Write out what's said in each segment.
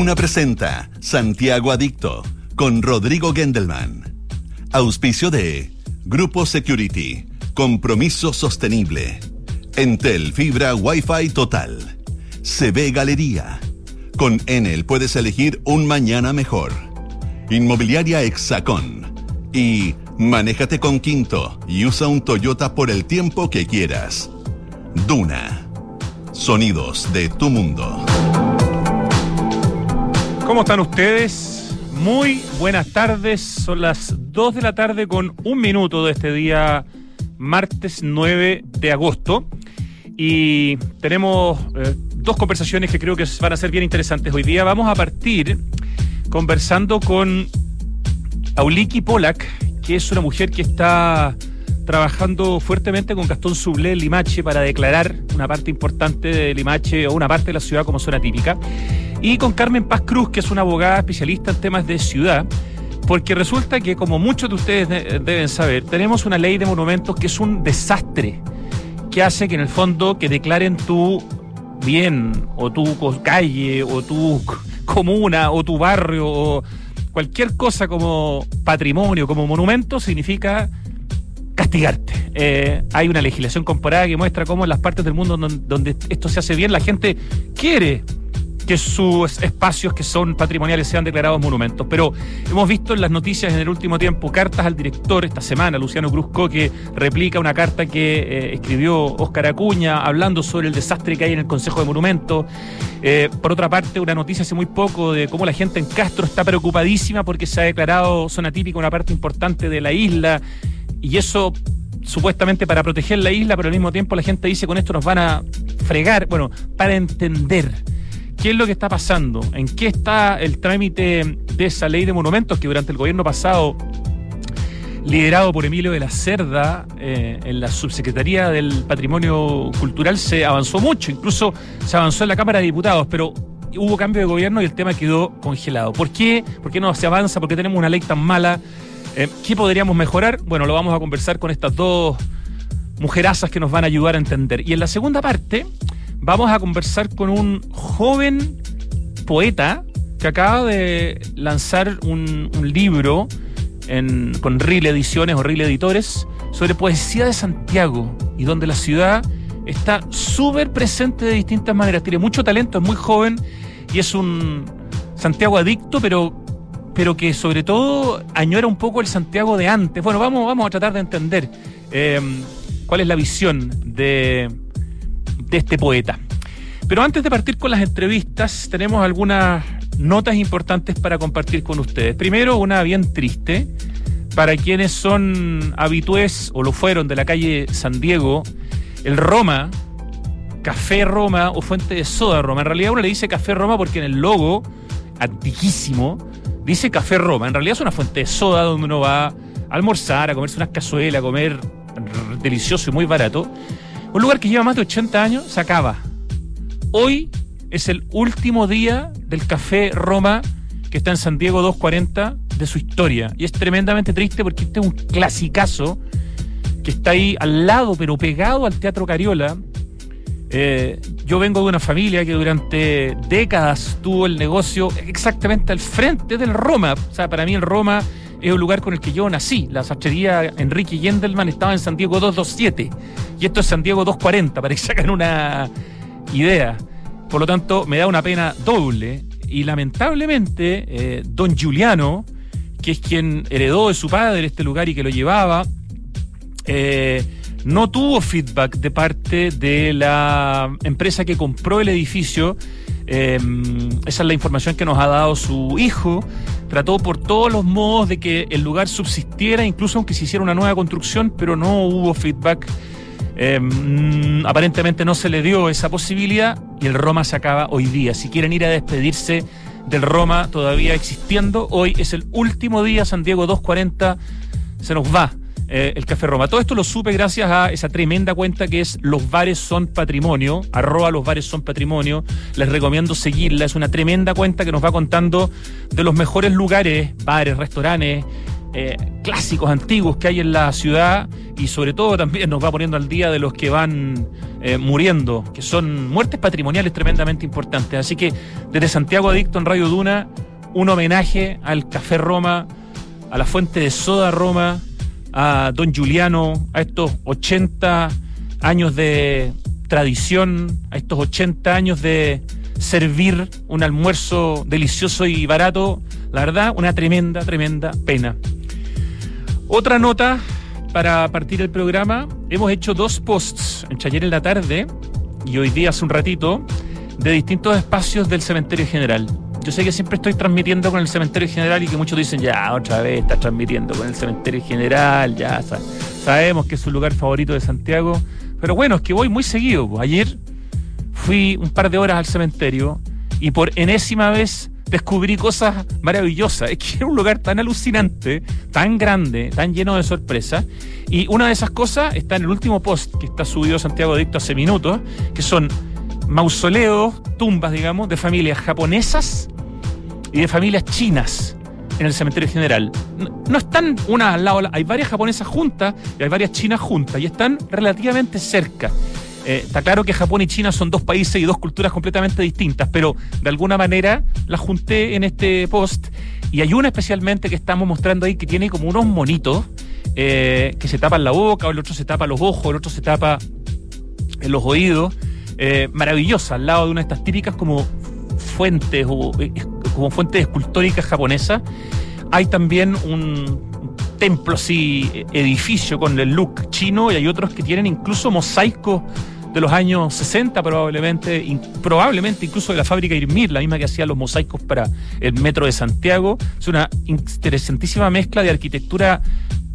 Duna presenta Santiago Adicto con Rodrigo Gendelman. Auspicio de Grupo Security. Compromiso sostenible. Entel Fibra Wi-Fi Total. CB Galería. Con Enel puedes elegir un mañana mejor. Inmobiliaria Hexacón. Y manéjate con Quinto y usa un Toyota por el tiempo que quieras. Duna. Sonidos de tu mundo. ¿Cómo están ustedes? Muy buenas tardes. Son las 2 de la tarde con un minuto de este día, martes 9 de agosto. Y tenemos eh, dos conversaciones que creo que van a ser bien interesantes. Hoy día vamos a partir conversando con Auliki Polak, que es una mujer que está trabajando fuertemente con Gastón Sublé Limache para declarar una parte importante de Limache o una parte de la ciudad como zona típica. Y con Carmen Paz Cruz, que es una abogada especialista en temas de ciudad, porque resulta que, como muchos de ustedes deben saber, tenemos una ley de monumentos que es un desastre, que hace que en el fondo que declaren tu bien, o tu calle, o tu comuna, o tu barrio, o cualquier cosa como patrimonio, como monumento, significa castigarte. Eh, hay una legislación comparada que muestra cómo en las partes del mundo donde esto se hace bien, la gente quiere que sus espacios que son patrimoniales sean declarados monumentos. Pero hemos visto en las noticias en el último tiempo cartas al director esta semana, Luciano Cruzco, que replica una carta que eh, escribió Óscar Acuña hablando sobre el desastre que hay en el Consejo de Monumentos. Eh, por otra parte, una noticia hace muy poco de cómo la gente en Castro está preocupadísima porque se ha declarado zona típica una parte importante de la isla y eso supuestamente para proteger la isla, pero al mismo tiempo la gente dice con esto nos van a fregar, bueno, para entender qué es lo que está pasando, en qué está el trámite de esa ley de monumentos que durante el gobierno pasado, liderado por Emilio de la Cerda, eh, en la subsecretaría del Patrimonio Cultural se avanzó mucho, incluso se avanzó en la Cámara de Diputados, pero hubo cambio de gobierno y el tema quedó congelado. ¿Por qué? ¿Por qué no se avanza? ¿Por qué tenemos una ley tan mala? Eh, ¿Qué podríamos mejorar? Bueno, lo vamos a conversar con estas dos mujerazas que nos van a ayudar a entender. Y en la segunda parte vamos a conversar con un joven poeta que acaba de lanzar un, libro con RIL Ediciones o RIL Editores sobre poesía de Santiago y donde la ciudad está súper presente de distintas maneras. Tiene mucho talento, es muy joven y es un Santiago adicto, pero, pero que sobre todo añora un poco el Santiago de antes. Bueno, vamos, vamos a tratar de entender eh, cuál es la visión de, de este poeta. Pero antes de partir con las entrevistas, tenemos algunas notas importantes para compartir con ustedes. Primero, una bien triste para quienes son habitués o lo fueron de la calle San Diego, el Roma, Café Roma o Fuente de Soda Roma. En realidad uno le dice Café Roma porque en el logo, antiquísimo, dice Café Roma. En realidad es una fuente de soda donde uno va a almorzar, a comerse unas cazuelas, a comer delicioso y muy barato. Un lugar que lleva más de 80 años se acaba. Hoy es el último día del Café Roma que está en San Diego 240 de su historia. Y es tremendamente triste porque este es un clasicazo que está ahí al lado, pero pegado al Teatro Cariola. Eh, yo vengo de una familia que durante décadas tuvo el negocio exactamente al frente del Roma. O sea, para mí el Roma es un lugar con el que yo nací. La sastrería Enrique Yendelman estaba en San Diego 227 y esto es San Diego 240, para que sacan una idea. Por lo tanto, me da una pena doble y lamentablemente eh, don Giuliano, que es quien heredó de su padre este lugar y que lo llevaba, eh, no tuvo feedback de parte de la empresa que compró el edificio. Em, esa es la información que nos ha dado su hijo. Trató por todos los modos de que el lugar subsistiera, incluso aunque se hiciera una nueva construcción, pero no hubo feedback. Em, aparentemente no se le dio esa posibilidad y el Roma se acaba hoy día. Si quieren ir a despedirse del Roma todavía existiendo, hoy es el último día, San Diego 240 se nos va. Eh, el Café Roma. Todo esto lo supe gracias a esa tremenda cuenta que es Los Bares Son Patrimonio, arroba Los Bares Son Patrimonio. Les recomiendo seguirla, es una tremenda cuenta que nos va contando de los mejores lugares, bares, restaurantes, eh, clásicos antiguos que hay en la ciudad y sobre todo también nos va poniendo al día de los que van eh, muriendo, que son muertes patrimoniales tremendamente importantes. Así que desde Santiago Adicto en Radio Duna, un homenaje al Café Roma, a la fuente de soda Roma, a Don Juliano, a estos 80 años de tradición, a estos 80 años de servir un almuerzo delicioso y barato, la verdad, una tremenda, tremenda pena. Otra nota para partir el programa, hemos hecho dos posts, en ayer en la tarde y hoy día hace un ratito, de distintos espacios del cementerio general. Yo sé que siempre estoy transmitiendo con el cementerio general y que muchos dicen, ya, otra vez está transmitiendo con el cementerio general, ya sabemos que es su lugar favorito de Santiago. Pero bueno, es que voy muy seguido. Ayer fui un par de horas al cementerio y por enésima vez descubrí cosas maravillosas. Es que era un lugar tan alucinante, tan grande, tan lleno de sorpresas. Y una de esas cosas está en el último post que está subido Santiago Dicto hace minutos, que son mausoleos, tumbas, digamos, de familias japonesas y de familias chinas en el cementerio general. No, están una al lado, hay varias japonesas juntas y hay varias chinas juntas y están relativamente cerca. Eh, está claro que Japón y China son dos países y dos culturas completamente distintas, pero de alguna manera las junté en este post y hay una especialmente que estamos mostrando ahí que tiene como unos monitos eh, que se tapan la boca, el otro se tapa los ojos, el otro se tapa los oídos. Eh, maravillosa, al lado de una de estas típicas como fuentes o como fuentes escultóricas japonesas. Hay también un templo así, edificio con el look chino y hay otros que tienen incluso mosaicos de los años 60 probablemente, probablemente incluso de la fábrica Irmir, la misma que hacía los mosaicos para el metro de Santiago. Es una interesantísima mezcla de arquitectura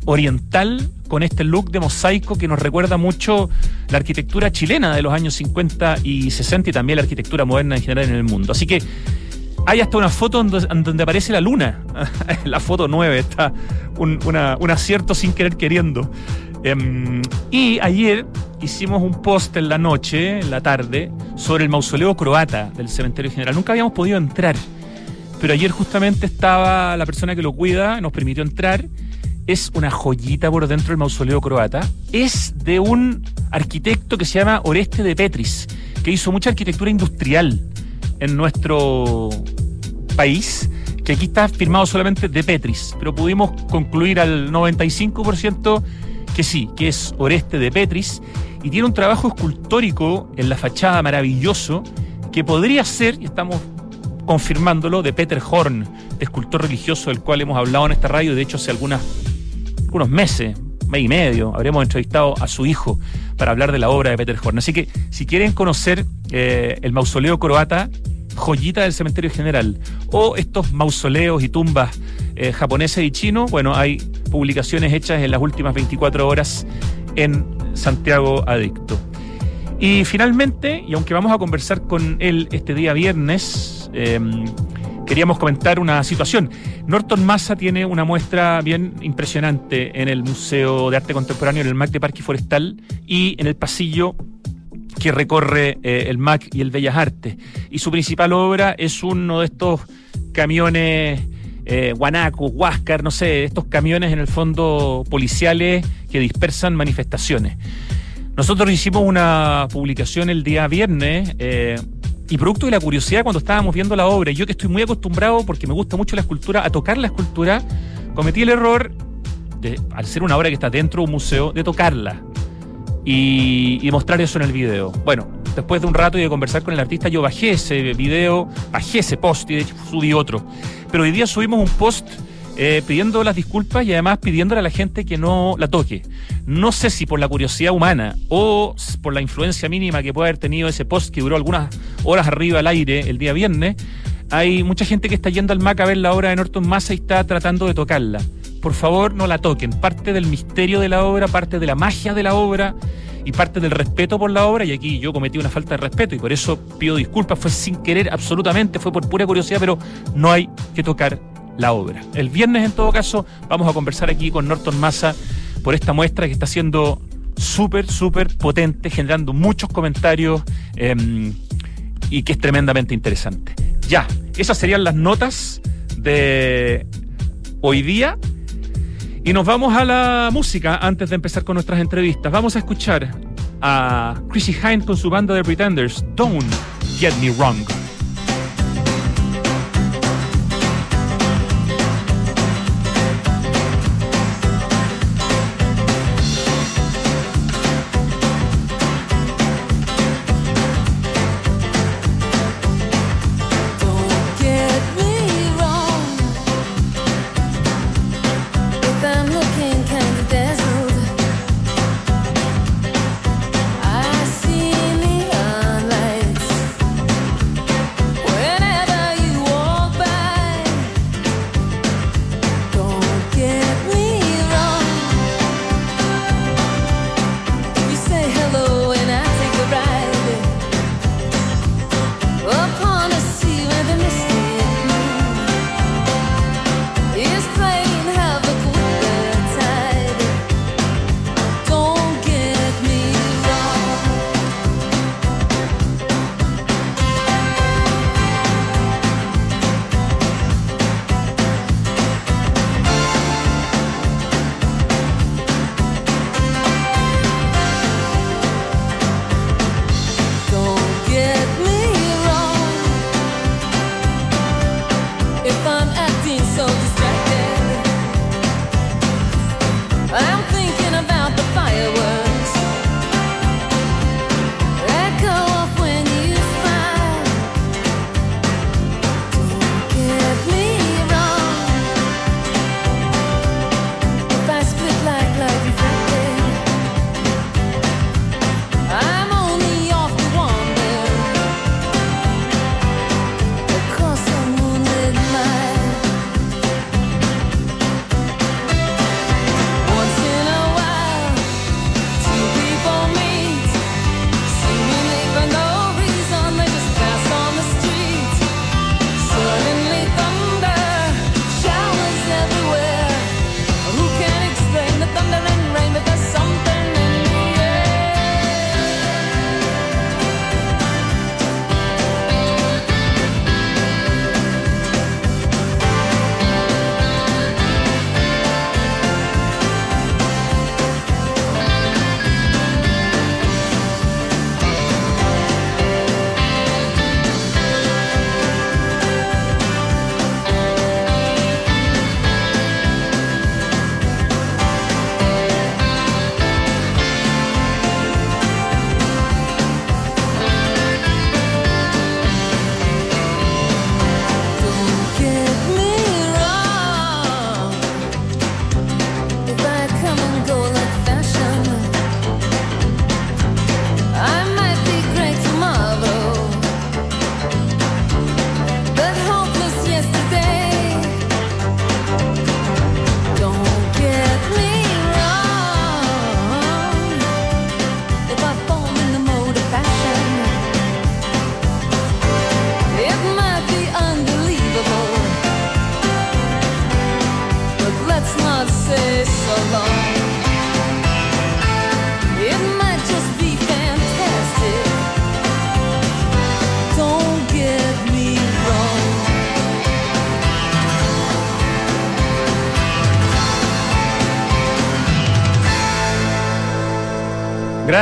oriental con este look de mosaico que nos recuerda mucho la arquitectura chilena de los años 50 y 60 y también la arquitectura moderna en general en el mundo. Así que hay hasta una foto donde, aparece la luna. la foto 9 está un, acierto sin querer queriendo. Em, y ayer hicimos un post en la noche, en la tarde, sobre el mausoleo croata del cementerio general. Nunca habíamos podido entrar, pero ayer justamente estaba la persona que lo cuida, nos permitió entrar. Es una joyita por dentro del mausoleo croata. Es de un arquitecto que se llama Oreste de Petris, que hizo mucha arquitectura industrial en nuestro país, que aquí está firmado solamente de Petris, pero pudimos concluir al 95% que sí, que es Oreste de Petris, y tiene un trabajo escultórico en la fachada maravilloso, que podría ser, y estamos confirmándolo, de Peter Horn, escultor religioso del cual hemos hablado en esta radio, de hecho hace algunas, algunos meses, mes y medio, habremos entrevistado a su hijo para hablar de la obra de Peter Horn. Así que si quieren conocer eh, el mausoleo croata, joyita del cementerio general, o estos mausoleos y tumbas eh, japoneses y chinos, bueno, hay publicaciones hechas en las últimas 24 horas en Santiago Adicto. Y finalmente, y aunque vamos a conversar con él este día viernes, em, queríamos comentar una situación. Norton Massa tiene una muestra bien impresionante en el Museo de Arte Contemporáneo, en el MAC de Parque Forestal y en el pasillo que recorre eh, el MAC y el Bellas Artes. Y su principal obra es uno de estos camiones eh, Guanaco, Huáscar, no sé, estos camiones en el fondo policiales que dispersan manifestaciones. Nosotros hicimos una publicación el día viernes eh, y producto de la curiosidad cuando estábamos viendo la obra, yo que estoy muy acostumbrado porque me gusta mucho la escultura, a tocar la escultura, cometí el error, de, al ser una obra que está dentro de un museo, de tocarla y, mostrar eso en el video. Bueno, después de un rato y de conversar con el artista, yo bajé ese video, bajé ese post y de subí otro. Pero hoy día subimos un post eh, pidiendo las disculpas y además pidiéndole a la gente que no la toque. No sé si por la curiosidad humana o por la influencia mínima que puede haber tenido ese post que duró algunas horas arriba al aire el día viernes, hay mucha gente que está yendo al MAC a ver la obra de Norton Massa y está tratando de tocarla por favor no la toquen. Parte del misterio de la obra, parte de la magia de la obra y parte del respeto por la obra, y aquí yo cometí una falta de respeto y por eso pido disculpas, fue sin querer absolutamente, fue por pura curiosidad, pero no hay que tocar la obra. El viernes, en todo caso, vamos a conversar aquí con Norton Massa por esta muestra que está siendo súper, súper potente, generando muchos comentarios em, y que es tremendamente interesante. Ya, esas serían las notas de hoy día Y nos vamos a la música antes de empezar con nuestras entrevistas. Vamos a escuchar a Chrissy Hine con su banda de Pretenders, Don't Get Me Wrong.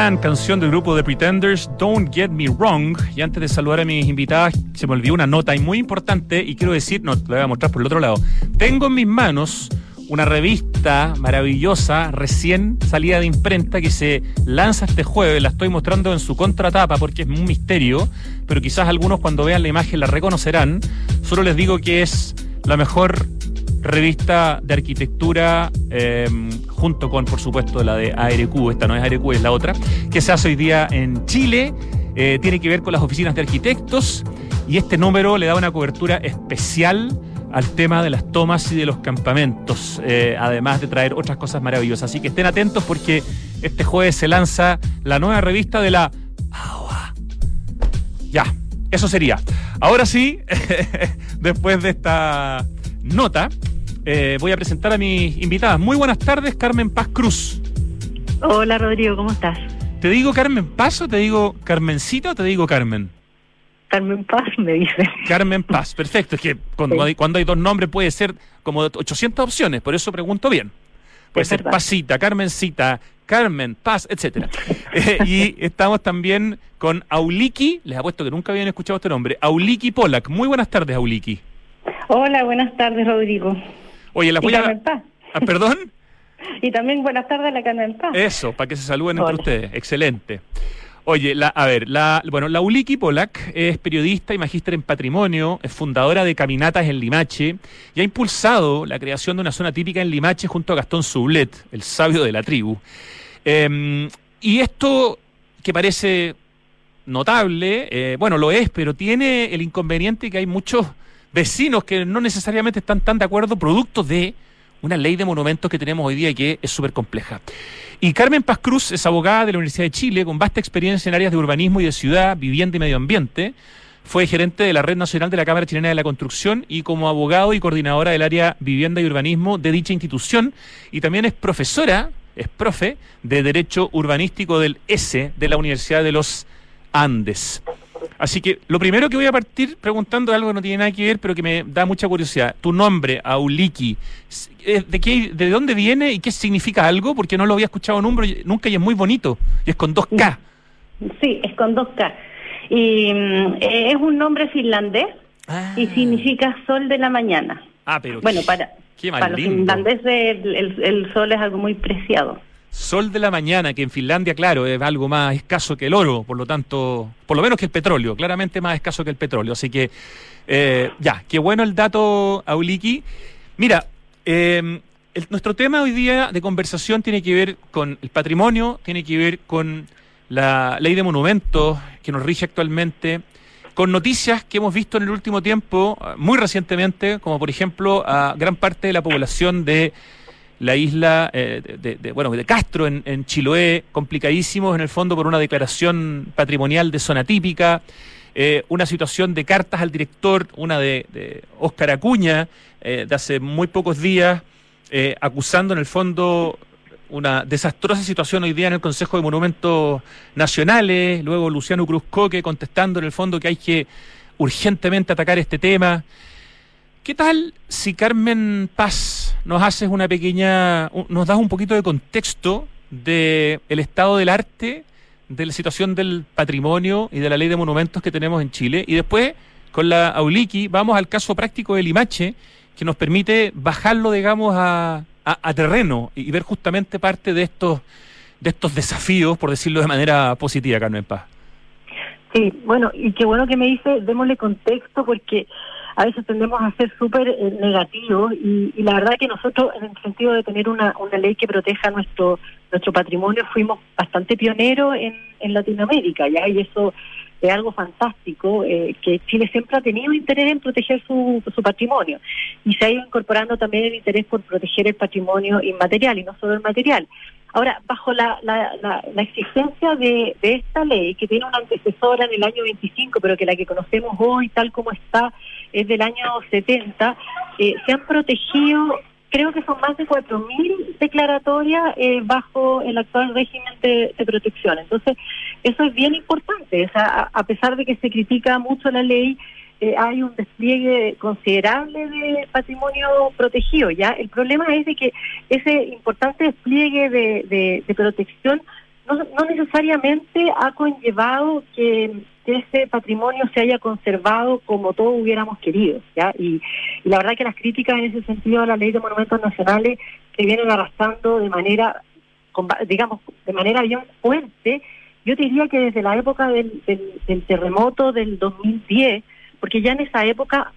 Canción del grupo The Pretenders, Don't Get Me Wrong. Y antes de saludar a mis invitadas, se me olvidó una nota muy importante y quiero decir, no, te la voy a mostrar por el otro lado. Tengo en mis manos una revista maravillosa, recién salida de imprenta, que se lanza este jueves. La estoy mostrando en su contratapa porque es un misterio, pero quizás algunos cuando vean la imagen la reconocerán. Solo les digo que es la mejor revista de arquitectura, em, junto con, por supuesto, la de ARQ, esta no es ARQ, es la otra, que se hace hoy día en Chile, eh, tiene que ver con las oficinas de arquitectos, y este número le da una cobertura especial al tema de las tomas y de los campamentos, eh, además de traer otras cosas maravillosas. Así que estén atentos porque este jueves se lanza la nueva revista de la AOA. Ya, eso sería. Ahora sí, después de esta nota, eh, voy a presentar a mis invitadas. Muy buenas tardes, Carmen Paz Cruz. Hola, Rodrigo, ¿cómo estás? ¿Te digo Carmen Paz o te digo Carmencito o te digo Carmen? Carmen Paz, me dice. Carmen Paz, perfecto. Es que cuando, hay, cuando hay dos nombres puede ser como 800 opciones, por eso pregunto bien. Puede ser Pasita, Carmencita, Carmen, Paz, etcétera. Eh, y estamos también con Auliki, les apuesto que nunca habían escuchado este nombre, Auliki Polak. Muy buenas tardes, Auliki. Hola, buenas tardes, Rodrigo. Oye, la voy a... Ah, ¿Perdón? y también buenas tardes a la Carmen Paz. Eso, para que se saluden entre ustedes. Excelente. Oye, la, a ver, la, bueno, la Uliki Polak es periodista y magíster en patrimonio, es fundadora de Caminatas en Limache y ha impulsado la creación de una zona típica en Limache junto a Gastón Sublet, el sabio de la tribu. Em, y esto que parece notable, eh, bueno, lo es, pero tiene el inconveniente que hay muchos vecinos que no necesariamente están tan de acuerdo, producto de una ley de monumentos que tenemos hoy día y que es súper compleja. Y Carmen Paz Cruz es abogada de la Universidad de Chile con vasta experiencia en áreas de urbanismo y de ciudad, vivienda y medio ambiente. Fue gerente de la Red Nacional de la Cámara Chilena de la Construcción y como abogado y coordinadora del área vivienda y urbanismo de dicha institución. Y también es profesora, es profe, de Derecho Urbanístico del S de la Universidad de los Andes. Así que lo primero que voy a partir preguntando algo que no tiene nada que ver, pero que me da mucha curiosidad. Tu nombre, Auliki, ¿de, qué, ¿de dónde viene y qué significa algo? Porque no lo había escuchado nunca y es muy bonito. Y es con dos K. Sí, es con dos K. Y mm, es un nombre finlandés y ah. significa sol de la mañana. Ah, pero bueno, para, para los finlandeses el sol es algo muy preciado. Sol de la mañana, que en Finlandia, claro, es algo más escaso que el oro, por lo tanto, por lo menos que el petróleo, claramente más escaso que el petróleo. Así que, eh, ya, qué bueno el dato, Auliki. Mira, em, nuestro tema hoy día de conversación tiene que ver con el patrimonio, tiene que ver con la ley de monumentos que nos rige actualmente, con noticias que hemos visto en el último tiempo, muy recientemente, como por ejemplo a gran parte de la población de la isla eh, de, bueno, de Castro en, en, Chiloé, complicadísimos en el fondo por una declaración patrimonial de zona típica, eh, una situación de cartas al director, una de, de Óscar Acuña, eh, de hace muy pocos días, acusando en el fondo una desastrosa situación hoy día en el Consejo de Monumentos Nacionales, luego Luciano Cruzcoque contestando en el fondo que hay que urgentemente atacar este tema. ¿Qué tal si Carmen Paz nos haces una pequeña, nos das un poquito de contexto del el estado del arte, de la situación del patrimonio y de la ley de monumentos que tenemos en Chile? Y después, con la Auliki, vamos al caso práctico del Limache, que nos permite bajarlo, digamos, a, a, terreno y ver justamente parte de estos, de estos desafíos, por decirlo de manera positiva, Carmen Paz. Sí, bueno, y qué bueno que me dice, démosle contexto, porque a veces tendemos a ser súper eh, negativos y, la verdad que nosotros en el sentido de tener una, una ley que proteja nuestro nuestro patrimonio fuimos bastante pioneros en, en Latinoamérica ya y eso es algo fantástico eh, que Chile siempre ha tenido interés en proteger su, su patrimonio. Y se ha ido incorporando también el interés por proteger el patrimonio inmaterial y no solo el material Ahora, bajo la, la, la, exigencia de, de, esta ley, que tiene una antecesora en el año 25, pero que la que conocemos hoy, tal como está, es del año 70, eh, se han protegido, creo que son más de 4.000 declaratorias eh, bajo el actual régimen de, protección. Entonces, eso es bien importante. O sea, a pesar de que se critica mucho la ley, eh, hay un despliegue considerable de patrimonio protegido. Ya el problema es de que ese importante despliegue de, protección no, necesariamente ha conllevado que, ese patrimonio se haya conservado como todos hubiéramos querido. ¿ya? Y, y, la verdad que las críticas en ese sentido a la ley de monumentos nacionales se vienen arrastrando de manera, digamos, de manera bien fuerte. Yo diría que desde la época del, del, del terremoto del 2010, porque ya en esa época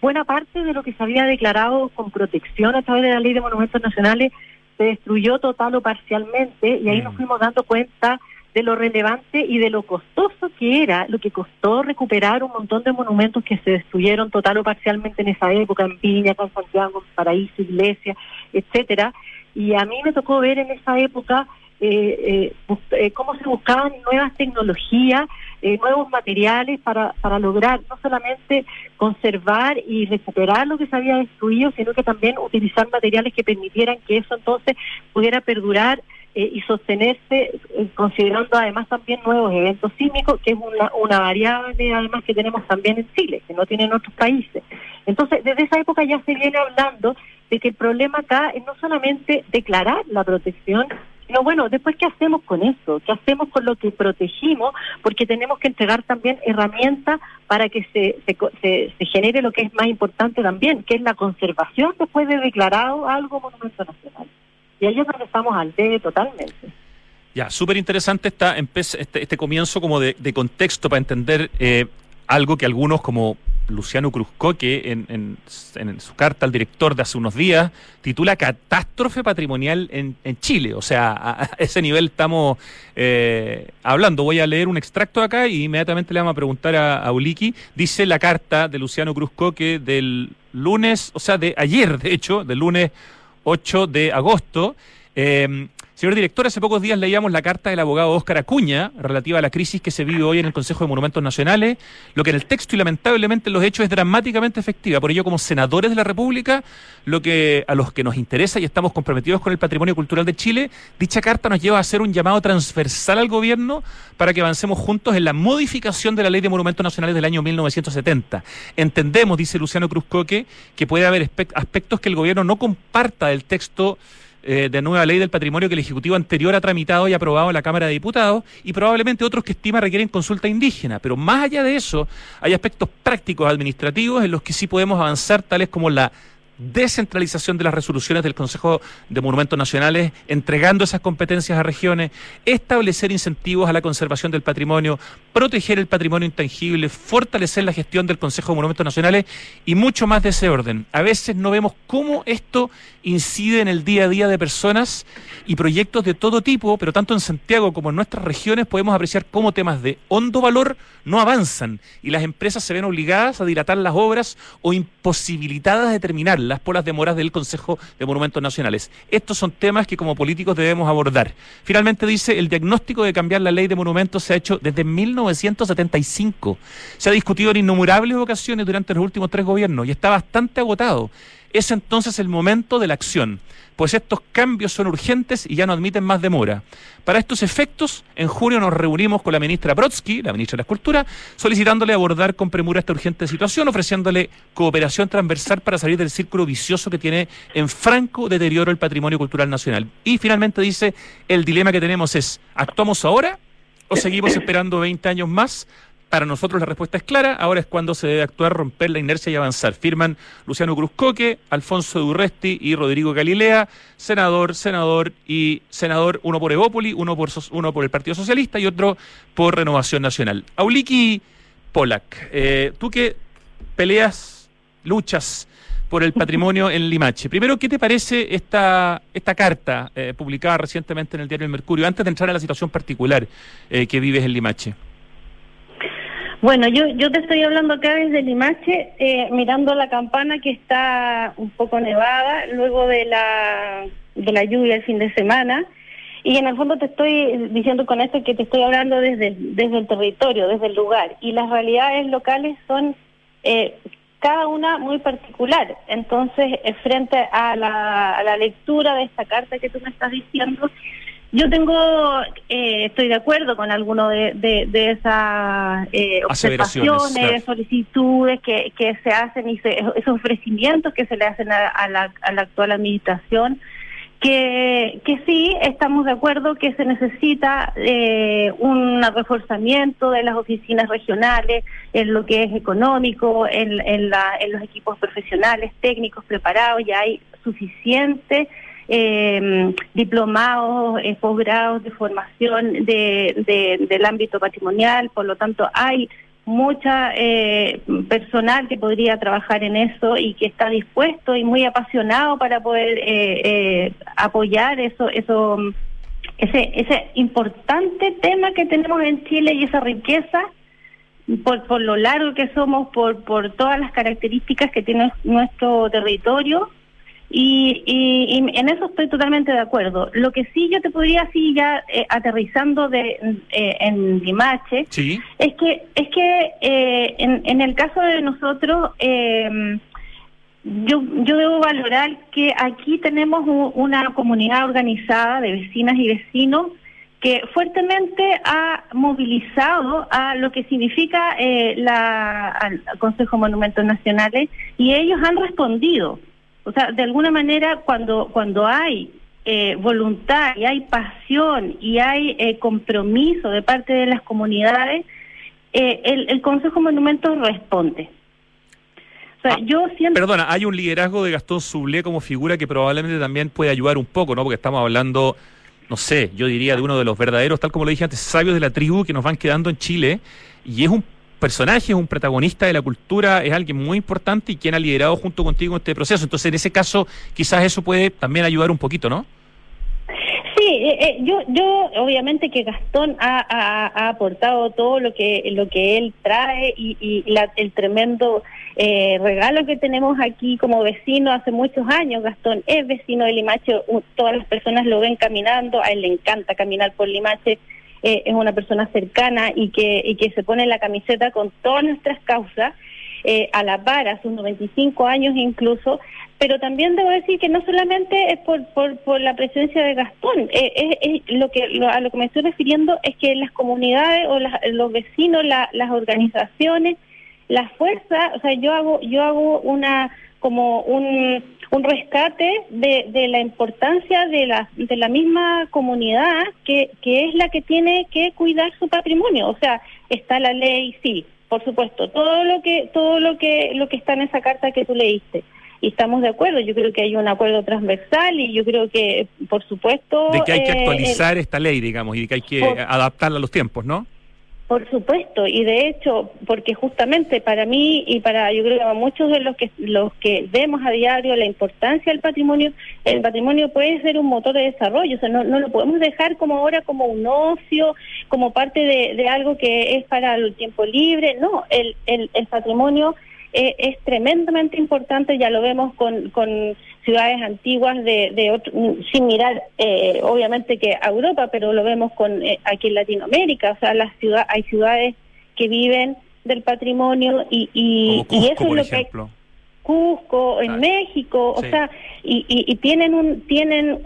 buena parte de lo que se había declarado con protección a través de la ley de monumentos nacionales se destruyó total o parcialmente y ahí nos mm. fuimos dando cuenta de lo relevante y de lo costoso que era, lo que costó recuperar un montón de monumentos que se destruyeron total o parcialmente en esa época, en Viña, en Santiago, en Paraíso, Iglesia, etcétera. Y a mí me tocó ver en esa época eh, eh, eh, cómo se buscaban nuevas tecnologías, eh, nuevos materiales para, para lograr no solamente conservar y recuperar lo que se había destruido, sino que también utilizar materiales que permitieran que eso entonces pudiera perdurar y sostenerse, considerando además también nuevos eventos sísmicos, que es una, una variable además que tenemos también en Chile, que no tienen otros países. Entonces, desde esa época ya se viene hablando de que el problema acá es no solamente declarar la protección, sino bueno, después qué hacemos con eso, qué hacemos con lo que protegimos, porque tenemos que entregar también herramientas para que se, se, se, genere lo que es más importante también, que es la conservación después de declarado algo monumento nacional. Y ahí es donde estamos al debe totalmente. Ya, súper interesante este, este, comienzo como de, contexto para entender eh, algo que algunos como Luciano Cruzco, que en, su carta al director de hace unos días titula Catástrofe patrimonial en, Chile. O sea, a, ese nivel estamos eh, hablando. Voy a leer un extracto acá y inmediatamente le vamos a preguntar a, a. Dice la carta de Luciano Cruzco que del lunes, o sea, de ayer, de hecho, del lunes 8 de agosto, eh, Señor director, hace pocos días leíamos la carta del abogado Óscar Acuña relativa a la crisis que se vive hoy en el Consejo de Monumentos Nacionales, lo que en el texto y lamentablemente en los hechos es dramáticamente efectiva. Por ello, como senadores de la República, lo que a los que nos interesa y estamos comprometidos con el patrimonio cultural de Chile, dicha carta nos lleva a hacer un llamado transversal al gobierno para que avancemos juntos en la modificación de la Ley de Monumentos Nacionales del año 1970. Entendemos, dice Luciano Cruzcoque, que puede haber aspectos que el gobierno no comparta del texto eh, de nueva ley del patrimonio que el Ejecutivo anterior ha tramitado y aprobado en la Cámara de Diputados y probablemente otros que estima requieren consulta indígena. Pero más allá de eso, hay aspectos prácticos administrativos en los que sí podemos avanzar, tales como la descentralización de las resoluciones del Consejo de Monumentos Nacionales, entregando esas competencias a regiones, establecer incentivos a la conservación del patrimonio, proteger el patrimonio intangible, fortalecer la gestión del Consejo de Monumentos Nacionales y mucho más de ese orden. A veces no vemos cómo esto incide en el día a día de personas y proyectos de todo tipo, pero tanto en Santiago como en nuestras regiones podemos apreciar cómo temas de hondo valor no avanzan y las empresas se ven obligadas a dilatar las obras o imposibilitadas de terminarlas por las demoras del Consejo de Monumentos Nacionales. Estos son temas que como políticos debemos abordar. Finalmente dice, el diagnóstico de cambiar la ley de monumentos se ha hecho desde 1975. Se ha discutido en innumerables ocasiones durante los últimos tres gobiernos y está bastante agotado. Es entonces el momento de la acción pues estos cambios son urgentes y ya no admiten más demora. Para estos efectos, en junio nos reunimos con la ministra Brodsky, la ministra de la Escultura, solicitándole abordar con premura esta urgente situación, ofreciéndole cooperación transversal para salir del círculo vicioso que tiene en franco deterioro el patrimonio cultural nacional. Y finalmente dice, el dilema que tenemos es, ¿actuamos ahora o seguimos esperando 20 años más para nosotros la respuesta es clara, ahora es cuando se debe actuar, romper la inercia y avanzar. Firman Luciano Cruzcoque, Alfonso Durresti y Rodrigo Galilea, senador, senador y senador, uno por Evópoli, uno por, uno por el Partido Socialista y otro por Renovación Nacional. Auliki Polak, eh, tú que peleas, luchas por el patrimonio en Limache. Primero, ¿qué te parece esta, carta eh, publicada recientemente en el diario El Mercurio, antes de entrar a la situación particular eh, que vives en Limache? Bueno, yo, yo te estoy hablando acá desde Limache, eh, mirando la campana que está un poco nevada luego de la, de la lluvia el fin de semana. Y en el fondo te estoy diciendo con esto que te estoy hablando desde, desde el territorio, desde el lugar. Y las realidades locales son eh, cada una muy particular. Entonces, eh, frente a la, a la lectura de esta carta que tú me estás diciendo, yo tengo, eh, estoy de acuerdo con alguno de, de, esas eh, observaciones, solicitudes que, que se hacen y esos ofrecimientos que se le hacen a, la, a la actual administración, que, que sí estamos de acuerdo que se necesita eh, un reforzamiento de las oficinas regionales en lo que es económico, en, en, la, en los equipos profesionales, técnicos preparados, ya hay suficiente eh, diplomados, eh, posgrados de formación de, del ámbito patrimonial, por lo tanto hay mucha eh, personal que podría trabajar en eso y que está dispuesto y muy apasionado para poder eh, eh, apoyar eso, eso, ese, ese importante tema que tenemos en Chile y esa riqueza por, por lo largo que somos, por, por todas las características que tiene nuestro territorio y, y, en eso estoy totalmente de acuerdo. Lo que sí yo te podría así ya eh, aterrizando de eh, en Limache es que es que eh, en, en el caso de nosotros em, yo yo debo valorar que aquí tenemos una comunidad organizada de vecinas y vecinos que fuertemente ha movilizado a lo que significa la, al Consejo de Monumentos Nacionales y ellos han respondido O sea, de alguna manera, cuando, cuando hay eh, voluntad y hay pasión y hay eh, compromiso de parte de las comunidades, eh, el, el Consejo Monumentos responde. O sea, ah, yo siento... Perdona, hay un liderazgo de Gastón Sublé como figura que probablemente también puede ayudar un poco, ¿no? Porque estamos hablando, no sé, yo diría de uno de los verdaderos, tal como lo dije antes, sabios de la tribu que nos van quedando en Chile y es un personaje, es un protagonista de la cultura, es alguien muy importante y quien ha liderado junto contigo este proceso. Entonces, en ese caso, quizás eso puede también ayudar un poquito, ¿no? Sí, eh, eh, yo, yo obviamente que Gastón ha, aportado todo lo que lo que él trae y, el tremendo eh, regalo que tenemos aquí como vecino hace muchos años. Gastón es vecino de Limache, todas las personas lo ven caminando, a él le encanta caminar por Limache eh, es una persona cercana y que, y que se pone la camiseta con todas nuestras causas, eh, a la par, a sus 95 años incluso, pero también debo decir que no solamente es por, por, la presencia de Gastón, eh, lo que a lo que me estoy refiriendo es que las comunidades o los vecinos, las organizaciones, la fuerza, o sea, yo hago yo hago una como un un rescate de, de la importancia de la, de la misma comunidad que, que es la que tiene que cuidar su patrimonio. O sea, está la ley, sí, por supuesto, todo lo que, todo lo que, lo que está en esa carta que tú leíste y estamos de acuerdo. Yo creo que hay un acuerdo transversal y yo creo que, por supuesto... De que hay que eh, actualizar esta ley, digamos, y de que hay que adaptarla a los tiempos, ¿no? Por supuesto, y de hecho, porque justamente para mí y para yo creo que muchos de los que los que vemos a diario la importancia del patrimonio, el patrimonio puede ser un motor de desarrollo, o sea, no, no lo podemos dejar como ahora como un ocio, como parte de, de algo que es para el tiempo libre, no, el, el, el patrimonio eh, es tremendamente importante, ya lo vemos con, con ciudades antiguas de, de sin mirar eh, obviamente que a Europa, pero lo vemos con eh, aquí en Latinoamérica, o sea, las ciudad, hay ciudades que viven del patrimonio y, y, eso es lo que Cusco en México, o sea, y, y, tienen un tienen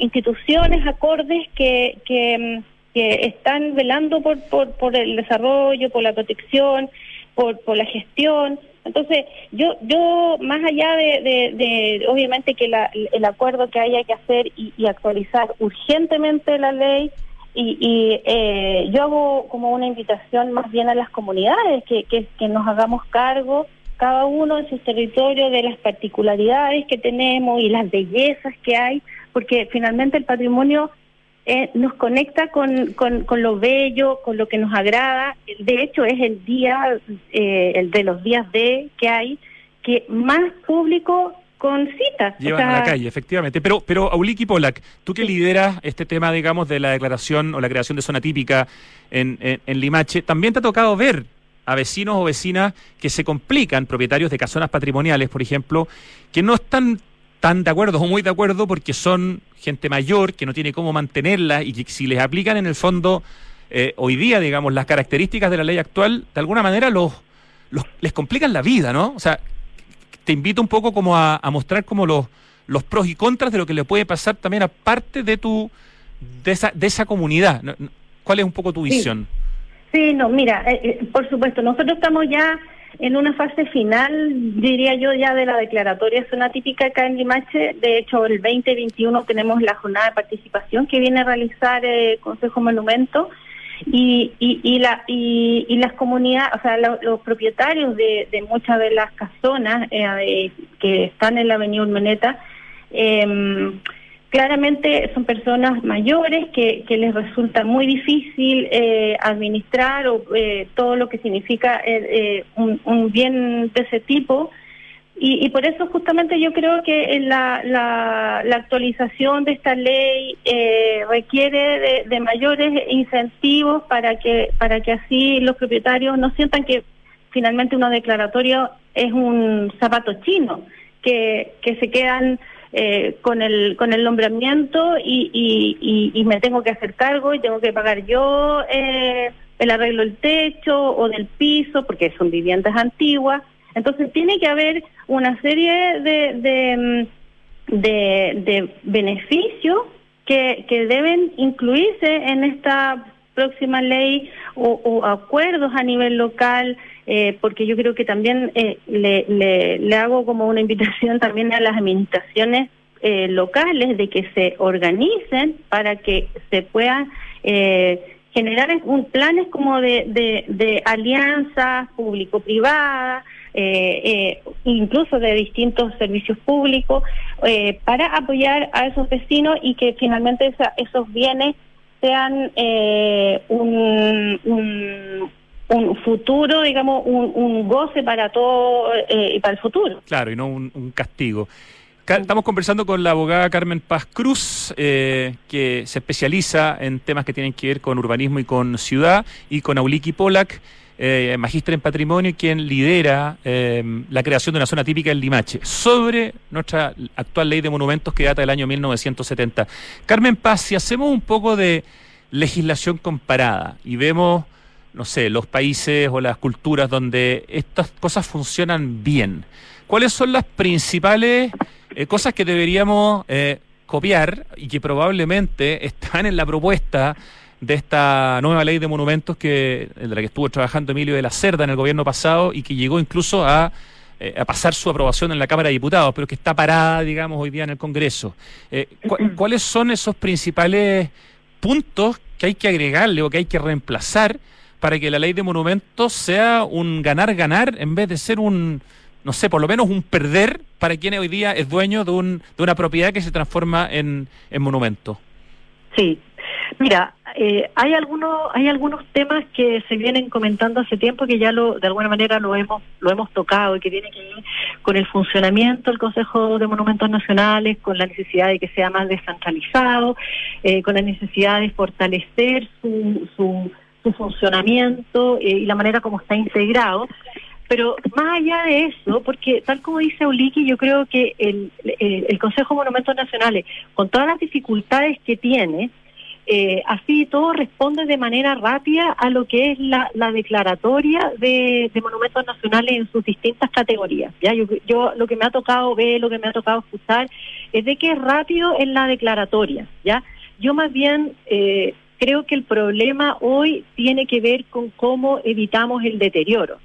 instituciones acordes que, que, que están velando por, por, por el desarrollo, por la protección, por, por la gestión entonces, yo, yo más allá de, de, obviamente que el acuerdo que haya que hacer y, actualizar urgentemente la ley, y, y eh, yo hago como una invitación más bien a las comunidades que, que nos hagamos cargo cada uno en su territorio de las particularidades que tenemos y las bellezas que hay, porque finalmente el patrimonio eh, nos conecta con, con, con, lo bello, con lo que nos agrada. De hecho, es el día, eh, el de los días de que hay, que más público con citas. Llevan a la calle, efectivamente. Pero, pero Auliki Polak, tú que lideras este tema, digamos, de la declaración o la creación de zona típica en, en, en Limache, también te ha tocado ver a vecinos o vecinas que se complican, propietarios de casonas patrimoniales, por ejemplo, que no están tan de acuerdo o muy de acuerdo porque son gente mayor que no tiene cómo mantenerla y que si les aplican en el fondo eh, hoy día, digamos, las características de la ley actual, de alguna manera los, los les complican la vida, ¿no? O sea, te invito un poco como a, mostrar como los, los pros y contras de lo que le puede pasar también a parte de tu de esa, de esa comunidad. ¿Cuál es un poco tu visión? Sí, no, mira, eh, eh, por supuesto, nosotros estamos ya en una fase final, diría yo, ya de la declaratoria zona típica acá en Limache. De hecho, el 2021 tenemos la jornada de participación que viene a realizar el Consejo Monumento. Y, y, y, la, y, y las comunidades, o sea, los propietarios de, muchas de las casonas eh, que están en la avenida Urmeneta, eh, claramente son personas mayores que, les resulta muy difícil eh, administrar o, eh, todo lo que significa eh, un, bien de ese tipo. Y, por eso justamente yo creo que la, actualización de esta ley requiere de, mayores incentivos para que, para que así los propietarios no sientan que finalmente una declaratoria es un zapato chino, que se quedan eh, con el con el nombramiento y, y, y, me tengo que hacer cargo y tengo que pagar yo eh, el arreglo del techo o del piso porque son viviendas antiguas. Entonces tiene que haber una serie de de, mm, de, beneficios que, que deben incluirse en esta próxima ley o, o acuerdos a nivel local eh, porque yo creo que también eh, le, le, hago como una invitación también a las administraciones eh, locales de que se organicen para que se puedan generar un, planes como de, de, alianzas público-privadas, incluso de distintos servicios públicos, para apoyar a esos vecinos y que finalmente esos bienes sean un, un un futuro, digamos, un, goce para todo eh, y para el futuro. Claro, y no un, castigo. Estamos conversando con la abogada Carmen Paz Cruz, eh, que se especializa en temas que tienen que ver con urbanismo y con ciudad, y con Auliki Polak, eh, magíster en patrimonio, quien lidera la creación de una zona típica en Limache, sobre nuestra actual ley de monumentos que data del año 1970. Carmen Paz, si hacemos un poco de legislación comparada y vemos no sé, los países o las culturas donde estas cosas funcionan bien. ¿Cuáles son las principales eh, cosas que deberíamos eh, copiar y que probablemente están en la propuesta de esta nueva ley de monumentos que de la que estuvo trabajando Emilio de la Cerda en el gobierno pasado y que llegó incluso a, eh, a pasar su aprobación en la Cámara de Diputados, pero que está parada, digamos, hoy día en el Congreso. ¿Cuáles son esos principales puntos que hay que agregarle o que hay que reemplazar para que la ley de monumentos sea un ganar-ganar en vez de ser un, no sé, por lo menos un perder para quien hoy día es dueño de, un, de una propiedad que se transforma en, en monumento. Sí, mira, eh, hay algunos hay algunos temas que se vienen comentando hace tiempo que ya lo de alguna manera lo hemos lo hemos tocado y que tiene que ver con el funcionamiento del Consejo de Monumentos Nacionales, con la necesidad de que sea más descentralizado, eh, con la necesidad de fortalecer su, su su funcionamiento eh, y la manera como está integrado. Pero más allá de eso, porque tal como dice Uliki, yo creo que el, el, Consejo de Monumentos Nacionales, con todas las dificultades que tiene, eh, así todo responde de manera rápida a lo que es la, la declaratoria de, de, monumentos nacionales en sus distintas categorías. Ya yo, yo lo que me ha tocado ver, lo que me ha tocado escuchar, es de que es rápido en la declaratoria. Ya yo más bien eh, creo que el problema hoy tiene que ver con cómo evitamos el deterioro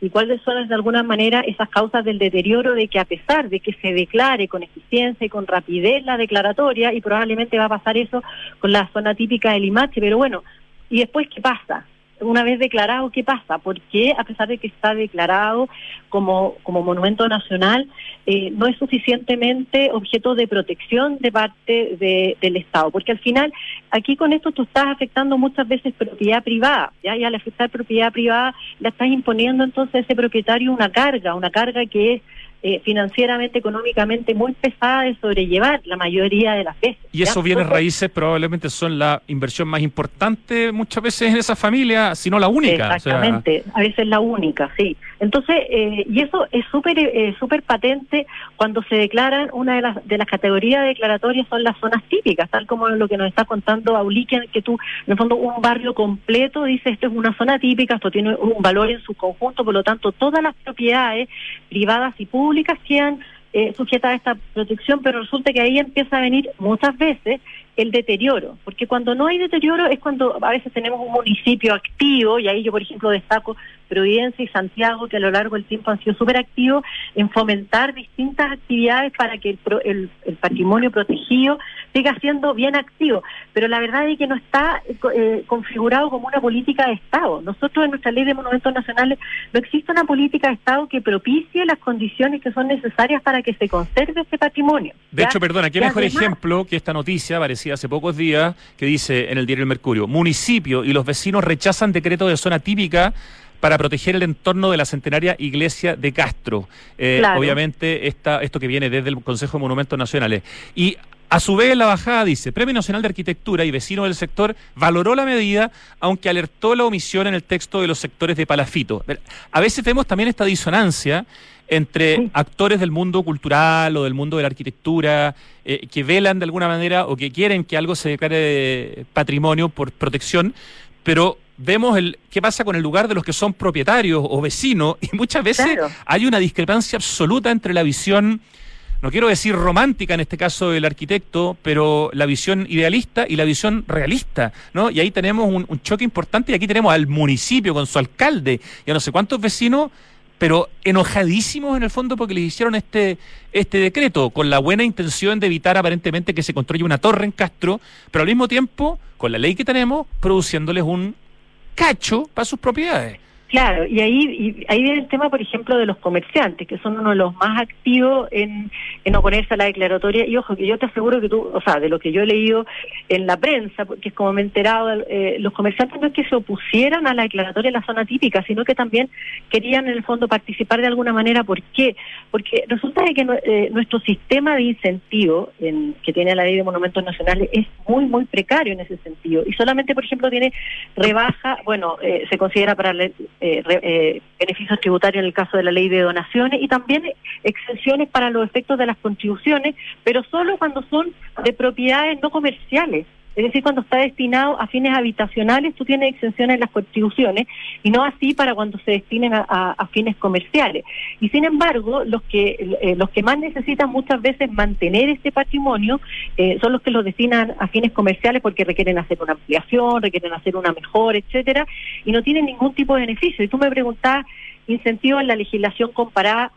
y cuáles son de alguna manera esas causas del deterioro de que a pesar de que se declare con eficiencia y con rapidez la declaratoria, y probablemente va a pasar eso con la zona típica del Limache, pero bueno, ¿y después qué pasa? Una vez declarado, ¿qué pasa? ¿Por qué, a pesar de que está declarado como, como monumento nacional, eh, no es suficientemente objeto de protección de parte de, del Estado? Porque al final, aquí con esto tú estás afectando muchas veces propiedad privada, ¿ya? y al afectar propiedad privada, la estás imponiendo entonces a ese propietario una carga, una carga que es eh, financieramente, económicamente muy pesada de sobrellevar la mayoría de las veces. Y esos bienes raíces probablemente son la inversión más importante muchas veces en esa familia, si no la única. Exactamente, a veces la única, sí. Entonces, eh, y eso es súper eh, súper patente cuando se declaran, una de las, de las categorías declaratorias son las zonas típicas, tal como lo que nos está contando Auliken, que tú, en el fondo, un barrio completo dice esto es una zona típica, esto tiene un valor en su conjunto, por lo tanto, todas las propiedades privadas y públicas públicas quedan eh, a esta protección, pero resulta que ahí empieza a venir muchas veces el deterioro, porque cuando no hay deterioro es cuando a veces tenemos un municipio activo, y ahí yo, por ejemplo, destaco Providencia y Santiago, que a lo largo del tiempo han sido súper activos en fomentar distintas actividades para que el, el, patrimonio protegido siga siendo bien activo. Pero la verdad es que no está eh, configurado como una política de Estado. Nosotros en nuestra ley de monumentos nacionales no existe una política de Estado que propicie las condiciones que son necesarias para que se conserve ese patrimonio. De hecho, perdona, qué mejor ejemplo que esta noticia hace pocos días que dice en el diario El Mercurio, municipio y los vecinos rechazan decreto de zona típica para proteger el entorno de la centenaria iglesia de Castro. Eh, obviamente, esta, esto que viene desde el Consejo de Monumentos Nacionales. Y a su vez, la bajada dice, Premio Nacional de Arquitectura y vecino del sector valoró la medida, aunque alertó la omisión en el texto de los sectores de Palafito. A veces vemos también esta disonancia entre actores del mundo cultural o del mundo de la arquitectura eh, que velan de alguna manera o que quieren que algo se declare patrimonio por protección, pero vemos el qué pasa con el lugar de los que son propietarios o vecinos y muchas veces hay una discrepancia absoluta entre la visión no quiero decir romántica en este caso del arquitecto, pero la visión idealista y la visión realista, ¿no? Y ahí tenemos un, un choque importante y aquí tenemos al municipio con su alcalde y a no sé cuántos vecinos pero enojadísimos en el fondo porque les hicieron este, este decreto, con la buena intención de evitar aparentemente que se construya una torre en Castro, pero al mismo tiempo, con la ley que tenemos, produciéndoles un cacho para sus propiedades. Claro, y ahí, y ahí viene el tema, por ejemplo, de los comerciantes, que son uno de los más activos en, en oponerse a la declaratoria. Y ojo, que yo te aseguro que tú, o sea, de lo que yo he leído en la prensa, porque es como me he enterado, eh, los comerciantes no es que se opusieran a la declaratoria de la zona típica, sino que también querían en el fondo participar de alguna manera. ¿Por qué? Porque resulta que eh, nuestro sistema de incentivo en, que tiene la ley de monumentos nacionales es muy, muy precario en ese sentido. Y solamente, por ejemplo, tiene rebaja, bueno, eh, se considera para... La, eh, eh, beneficios tributarios en el caso de la ley de donaciones y también exenciones para los efectos de las contribuciones, pero solo cuando son de propiedades no comerciales. Es decir, cuando está destinado a fines habitacionales, tú tienes exenciones en las contribuciones y no así para cuando se destinen a, fines comerciales. Y sin embargo, los que eh, los que más necesitan muchas veces mantener este patrimonio eh, son los que lo destinan a fines comerciales porque requieren hacer una ampliación, requieren hacer una mejor, etcétera, y no tienen ningún tipo de beneficio. Y tú me preguntás incentivos en la legislación comparada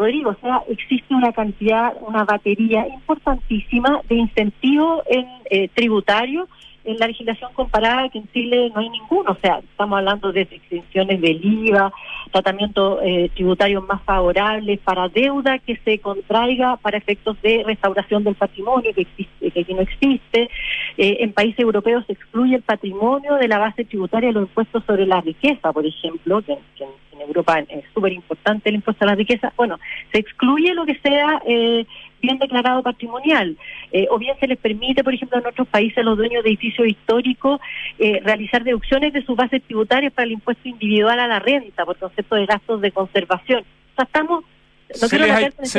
Rodrigo, o sea, existe una cantidad, una batería importantísima de incentivos en eh, tributarios en la legislación comparada que en Chile no hay ninguno. O sea, estamos hablando de exenciones del IVA, tratamientos eh, tributarios más favorables para deuda que se contraiga para efectos de restauración del patrimonio que existe, que aquí no existe. Eh, en países europeos se excluye el patrimonio de la base tributaria de los impuestos sobre la riqueza, por ejemplo, que, que Europa es súper importante el impuesto a la riqueza, bueno, se excluye lo que sea eh, bien declarado patrimonial, eh, o bien se les permite, por ejemplo, en otros países a los dueños de edificios históricos eh, realizar deducciones de sus bases tributarias para el impuesto individual a la renta por concepto de gastos de conservación. O sea, estamos se,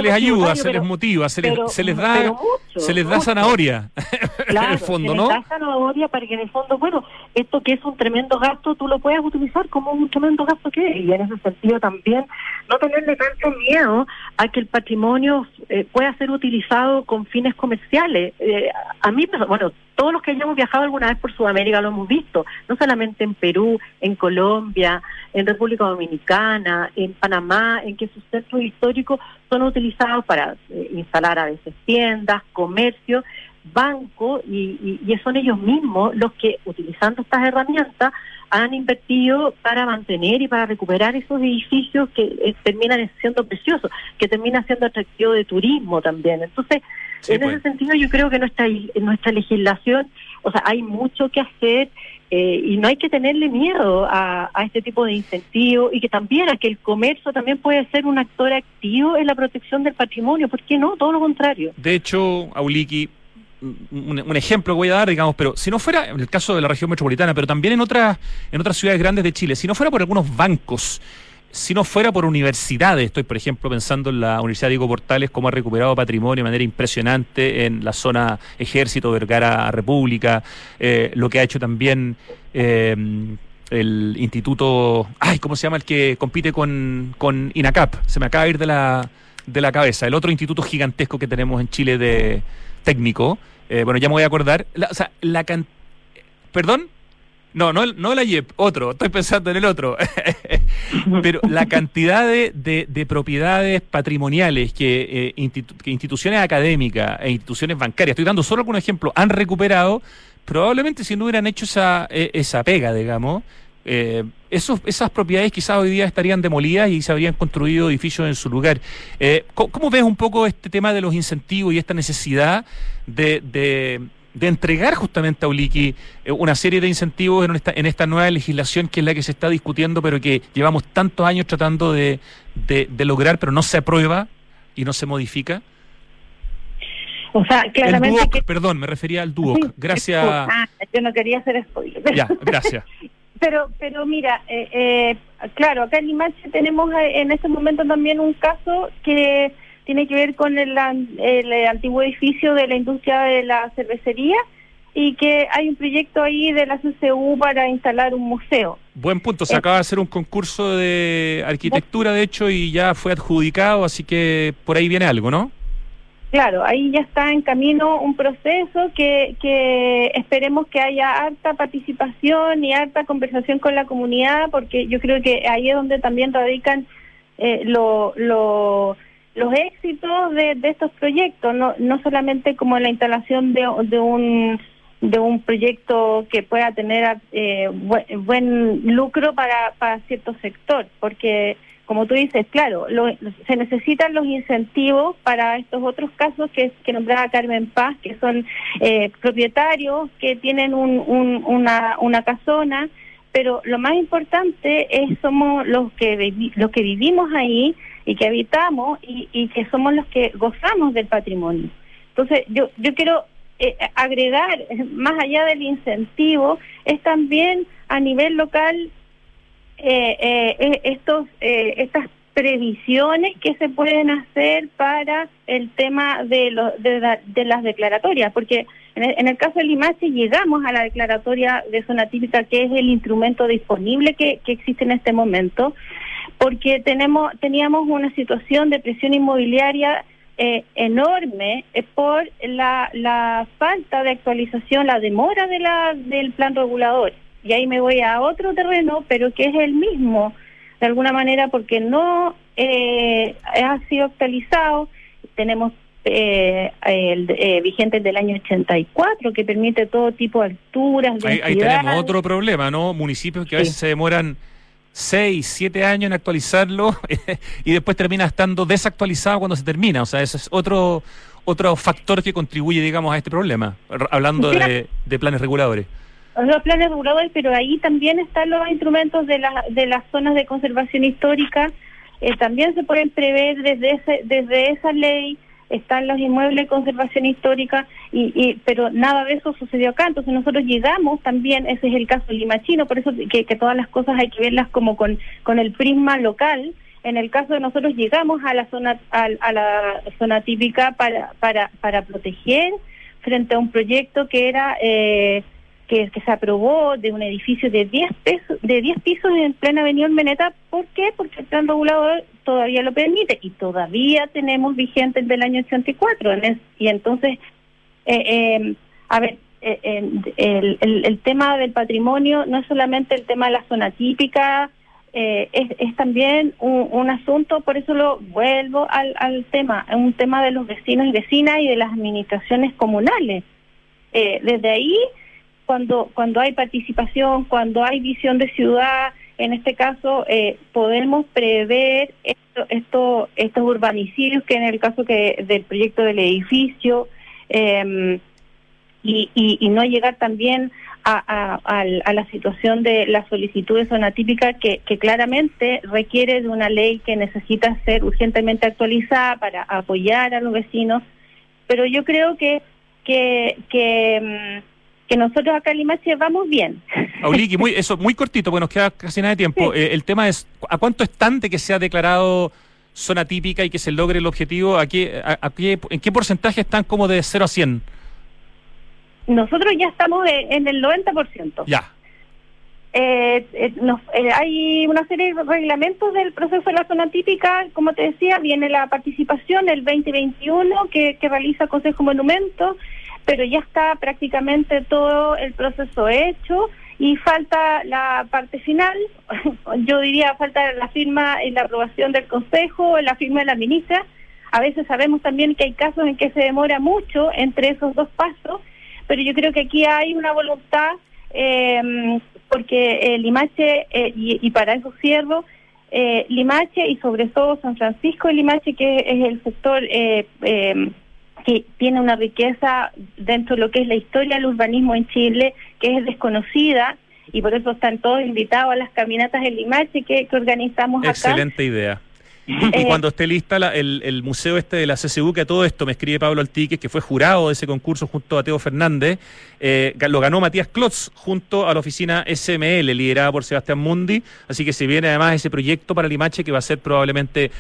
les, ayuda, se les motiva, se les, se les da, se les da zanahoria, en el fondo, ¿no? Se les da zanahoria para que en el fondo, bueno, esto que es un tremendo gasto, tú lo puedes utilizar como un tremendo gasto que es, y en ese sentido también no tenerle tanto miedo a que el patrimonio eh, pueda ser utilizado con fines comerciales. Eh, a mí, bueno, todos los que hayamos viajado alguna vez por Sudamérica lo hemos visto, no solamente en Perú, en Colombia, en República Dominicana, en Panamá, en que sus centros históricos son utilizados para eh, instalar a veces tiendas, comercio, bancos, y, y, son ellos mismos los que, utilizando estas herramientas, han invertido para mantener y para recuperar esos edificios que eh, terminan siendo preciosos, que terminan siendo atractivos de turismo también. Entonces, en ese pues. sentido yo creo que nuestra nuestra legislación, o sea, hay mucho que hacer eh, y no hay que tenerle miedo a, a, este tipo de incentivos y que también a que el comercio también puede ser un actor activo en la protección del patrimonio, ¿por qué no? Todo lo contrario. De hecho, Auliki, un, un, ejemplo voy a dar, digamos, pero si no fuera, en el caso de la región metropolitana, pero también en otras, en otras ciudades grandes de Chile, si no fuera por algunos bancos si no fuera por universidades, estoy por ejemplo pensando en la Universidad Diego Portales, cómo ha recuperado patrimonio de manera impresionante en la zona Ejército, Vergara República, eh, lo que ha hecho también eh, el Instituto, ay, ¿cómo se llama el que compite con, con INACAP? Se me acaba de ir de la, de la cabeza, el otro instituto gigantesco que tenemos en Chile de técnico, eh, bueno, ya me voy a acordar, o sea, la can... ¿Perdón? No, no, no la IEP, otro, estoy pensando en el otro. Pero la cantidad de, de, propiedades patrimoniales que, eh, instituciones académicas e instituciones bancarias, estoy dando solo algún ejemplo, han recuperado, probablemente si no hubieran hecho esa, e, esa pega, digamos, eh, esos, esas propiedades quizás hoy día estarían demolidas y se habrían construido edificios en su lugar. Eh, ¿cómo, ves un poco este tema de los incentivos y esta necesidad de de entregar justamente a Uliki eh, una serie de incentivos en esta, en esta nueva legislación que es la que se está discutiendo, pero que llevamos tantos años tratando de, de, lograr, pero no se aprueba y no se modifica? O sea, claramente. El perdón, me refería al DUOC. Gracias. Ah, yo no quería hacer spoiler. Ya, gracias. pero, pero mira, eh, eh, claro, acá en Limache tenemos en este momento también un caso que tiene que ver con el, el antiguo edificio de la industria de la cervecería y que hay un proyecto ahí de la CCU para instalar un museo. Buen punto, se acaba de hacer un concurso de arquitectura, de hecho, y ya fue adjudicado, así que por ahí viene algo, ¿no? Claro, ahí ya está en camino un proceso que, que esperemos que haya harta participación y harta conversación con la comunidad, porque yo creo que ahí es donde también radican eh, lo, lo, los éxitos de, de, estos proyectos, no, no solamente como la instalación de, de un de un proyecto que pueda tener eh, buen, buen, lucro para, para cierto sector, porque como tú dices, claro, lo, se necesitan los incentivos para estos otros casos que, que nombraba Carmen Paz, que son eh, propietarios que tienen un, un, una, una casona, pero lo más importante es somos los que los que vivimos ahí y que habitamos y, y que somos los que gozamos del patrimonio. Entonces, yo, yo quiero eh, agregar, más allá del incentivo, es también a nivel local eh, eh, estos, eh, estas previsiones que se pueden hacer para el tema de, lo, de, las declaratorias, porque en el, en el, caso de Limache llegamos a la declaratoria de zona típica, que es el instrumento disponible que, que existe en este momento, porque tenemos teníamos una situación de presión inmobiliaria eh, enorme eh, por la, la falta de actualización, la demora de la, del plan regulador y ahí me voy a otro terreno, pero que es el mismo, de alguna manera, porque no eh, ha sido actualizado. Tenemos eh, el eh, vigente del año 84 que permite todo tipo de alturas. Ahí, ahí tenemos otro problema, ¿no? Municipios que a veces se demoran seis, siete años en actualizarlo y después termina estando desactualizado cuando se termina. O sea, ese es otro otro factor que contribuye, digamos, a este problema, hablando de, de planes reguladores. Los planes reguladores, pero ahí también están los instrumentos de, la, de las zonas de conservación histórica, eh, también se pueden prever desde ese, desde esa ley, están los inmuebles de conservación histórica, y, y, pero nada de eso sucedió acá, entonces nosotros llegamos también, ese es el caso limachino, por eso que, que todas las cosas hay que verlas como con, con el prisma local, en el caso de nosotros llegamos a la zona a, a la zona típica para para para proteger frente a un proyecto que era eh, que, se aprobó de un edificio de 10 pesos, de 10 pisos en plena avenida Meneta. ¿Por qué? Porque el plan regulador todavía lo permite y todavía tenemos vigente el del año 84. Y entonces, eh, eh, a ver, eh, el, el, el, tema del patrimonio no es solamente el tema de la zona típica, es, es, también un, un, asunto, por eso lo vuelvo al, al tema, es un tema de los vecinos y vecinas y de las administraciones comunales. desde ahí cuando, cuando hay participación, cuando hay visión de ciudad, en este caso eh, podemos prever esto, esto, estos urbanicidios que en el caso que del proyecto del edificio eh, y, y, y, no llegar también a, la situación de la solicitud de zona típica que, claramente requiere de una ley que necesita ser urgentemente actualizada para apoyar a los vecinos, pero yo creo que que, mm, que nosotros acá en Limache vamos bien. Auliki, muy, eso, muy cortito, porque nos queda casi nada de tiempo. Sí. Eh, el tema es, ¿a cuánto estante que se ha declarado zona típica y que se logre el objetivo? ¿A qué, a, a qué, ¿En qué porcentaje están como de 0 a 100? Nosotros ya estamos en el 90%. Ya. Eh, eh, nos, eh, hay una serie de reglamentos del proceso de la zona típica, como te decía, viene la participación el 2021 que, que realiza el Consejo Monumento, pero ya está prácticamente todo el proceso hecho y falta la parte final, yo diría falta la firma y la aprobación del Consejo, la firma de la ministra. A veces sabemos también que hay casos en que se demora mucho entre esos dos pasos, pero yo creo que aquí hay una voluntad, eh, porque el Limache, eh, y, y, para eso cierro, eh, Limache y sobre todo San Francisco de Limache, que es el sector eh, que tiene una riqueza dentro de lo que es la historia del urbanismo en Chile, que es desconocida, y por eso están todos invitados a las caminatas en Limache que, que organizamos Excelente acá. Excelente idea. Y, y, cuando esté lista la, el, el, museo este de la CCU, que a todo esto me escribe Pablo Altique, que fue jurado de ese concurso junto a Teo Fernández, eh, lo ganó Matías Klotz junto a la oficina SML, liderada por Sebastián Mundi, así que se viene además ese proyecto para Limache que va a ser probablemente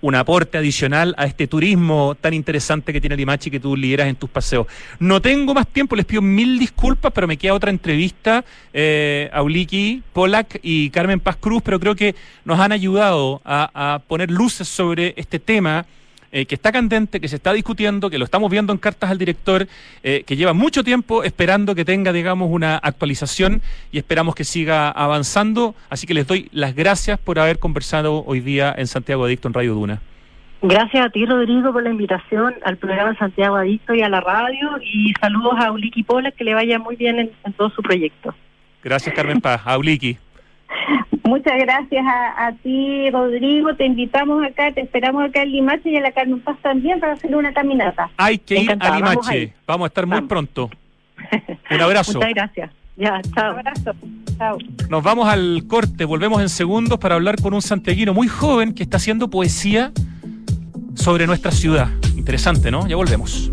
un aporte adicional a este turismo tan interesante que tiene Limache que tú lideras en tus paseos. No tengo más tiempo, les pido mil disculpas, pero me queda otra entrevista eh, a Uliki, Polak y Carmen Paz Cruz, pero creo que nos han ayudado a, a poner luces sobre este tema eh, que está candente, que se está discutiendo, que lo estamos viendo en cartas al director, eh, que lleva mucho tiempo esperando que tenga, digamos, una actualización y esperamos que siga avanzando. Así que les doy las gracias por haber conversado hoy día en Santiago Adicto en Radio Duna. Gracias a ti, Rodrigo, por la invitación al programa Santiago Adicto y a la radio. Y saludos a Uliki Pola, que le vaya muy bien en, todo su proyecto. Gracias, Carmen Paz. A Uliki. Muchas gracias a, ti, Rodrigo. Te invitamos acá, te esperamos acá en Limache y a la Carmen Paz también para hacer una caminata. Hay que ir a Limache. Vamos, a estar muy pronto. Un abrazo. Muchas gracias. Ya, chao. Un abrazo. Chao. Nos vamos al corte, volvemos en segundos para hablar con un santiaguino muy joven que está haciendo poesía sobre nuestra ciudad. Interesante, ¿no? Ya volvemos.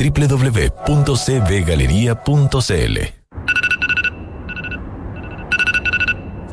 triple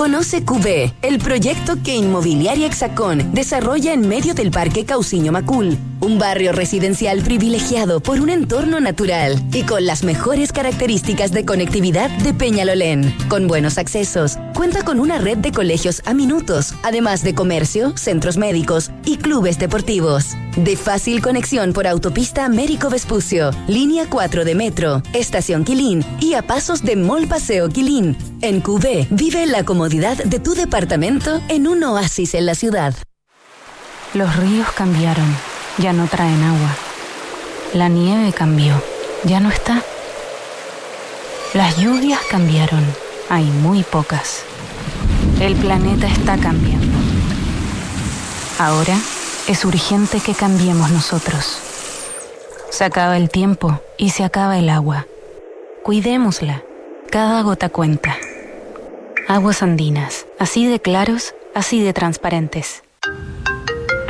Conoce QB, el proyecto que Inmobiliaria Hexacón desarrolla en medio del Parque Cauciño Macul, un barrio residencial privilegiado por un entorno natural y con las mejores características de conectividad de Peñalolén. Con buenos accesos, cuenta con una red de colegios a minutos, además de comercio, centros médicos y clubes deportivos. De fácil conexión por autopista Américo Vespucio, línea 4 de metro, estación Quilín y a pasos de Mall Paseo Quilín. En QB, vive la comodidad de tu departamento en un oasis en la ciudad. Los ríos cambiaron ya no traen agua. La nieve cambió, ya no está. Las lluvias cambiaron, hay muy pocas. El planeta está cambiando. Ahora es urgente que cambiemos nosotros. Se acaba el tiempo y se acaba el agua. Cuidémosla. Cada gota cuenta. Aguas andinas, así de claros, así de transparentes.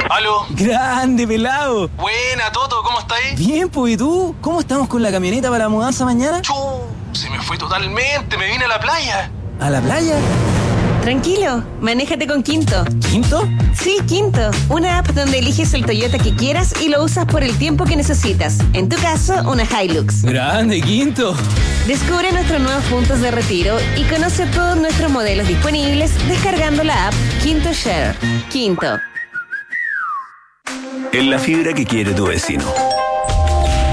¿Aló? Grande, pelado. Buena, Toto, ¿cómo estáis? Bien, pues, ¿y tú? ¿Cómo estamos con la camioneta para la mudanza mañana? Chu, se me fue totalmente, me vine a la playa. ¿A la playa? Tranquilo, manéjate con Quinto. ¿Quinto? Sí, Quinto. Una app donde eliges el Toyota que quieras y lo usas por el tiempo que necesitas. En tu caso, una Hilux. Grande, Quinto. Descubre nuestros nuevos puntos de retiro y conoce todos nuestros modelos disponibles descargando la app Quinto Share. Quinto en la fibra que quiere tu vecino.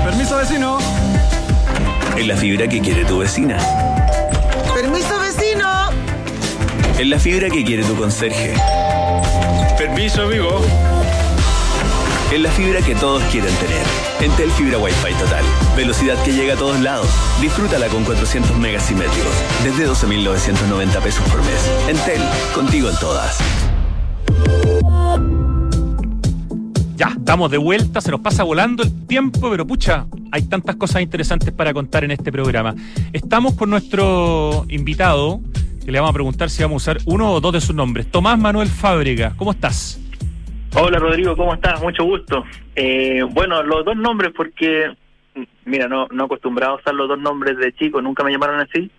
Permiso vecino. En la fibra que quiere tu vecina. En la fibra que quiere tu conserje. Permiso amigo. En la fibra que todos quieren tener. Entel Fibra Wi-Fi Total. Velocidad que llega a todos lados. Disfrútala con 400 megas simétricos. Desde 12.990 pesos por mes. Entel, contigo en todas. Ya, estamos de vuelta, se nos pasa volando el tiempo, pero pucha, hay tantas cosas interesantes para contar en este programa. Estamos con nuestro invitado, que le vamos a preguntar si vamos a usar uno o dos de sus nombres. Tomás Manuel Fábrega, ¿cómo estás? Hola Rodrigo, ¿cómo estás? Mucho gusto. Eh, bueno, los dos nombres porque, mira, no, no acostumbrado a usar los dos nombres de chico, nunca me llamaron así,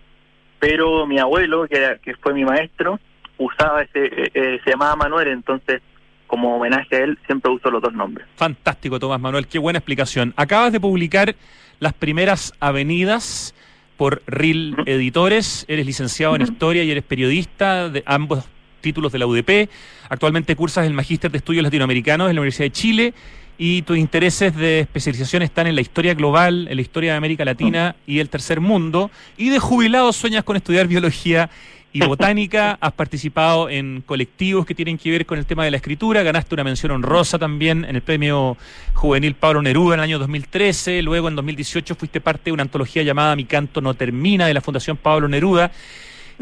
pero mi abuelo, que, que fue mi maestro, usaba ese, eh, eh, se llamaba Manuel, entonces como homenaje a él, siempre uso los dos nombres. Fantástico, Tomás Manuel, qué buena explicación. Acabas de publicar las primeras avenidas por RIL Editores, eres licenciado en Historia y eres periodista de ambos títulos de la UDP, actualmente cursas el Magíster de Estudios Latinoamericanos en la Universidad de Chile y tus intereses de especialización están en la historia global, en la historia de América Latina y el tercer mundo, y de jubilado sueñas con estudiar biología y botánica, has participado en colectivos que tienen que ver con el tema de la escritura, ganaste una mención honrosa también en el premio juvenil Pablo Neruda en el año 2013, luego en 2018 fuiste parte de una antología llamada Mi canto no termina de la Fundación Pablo Neruda.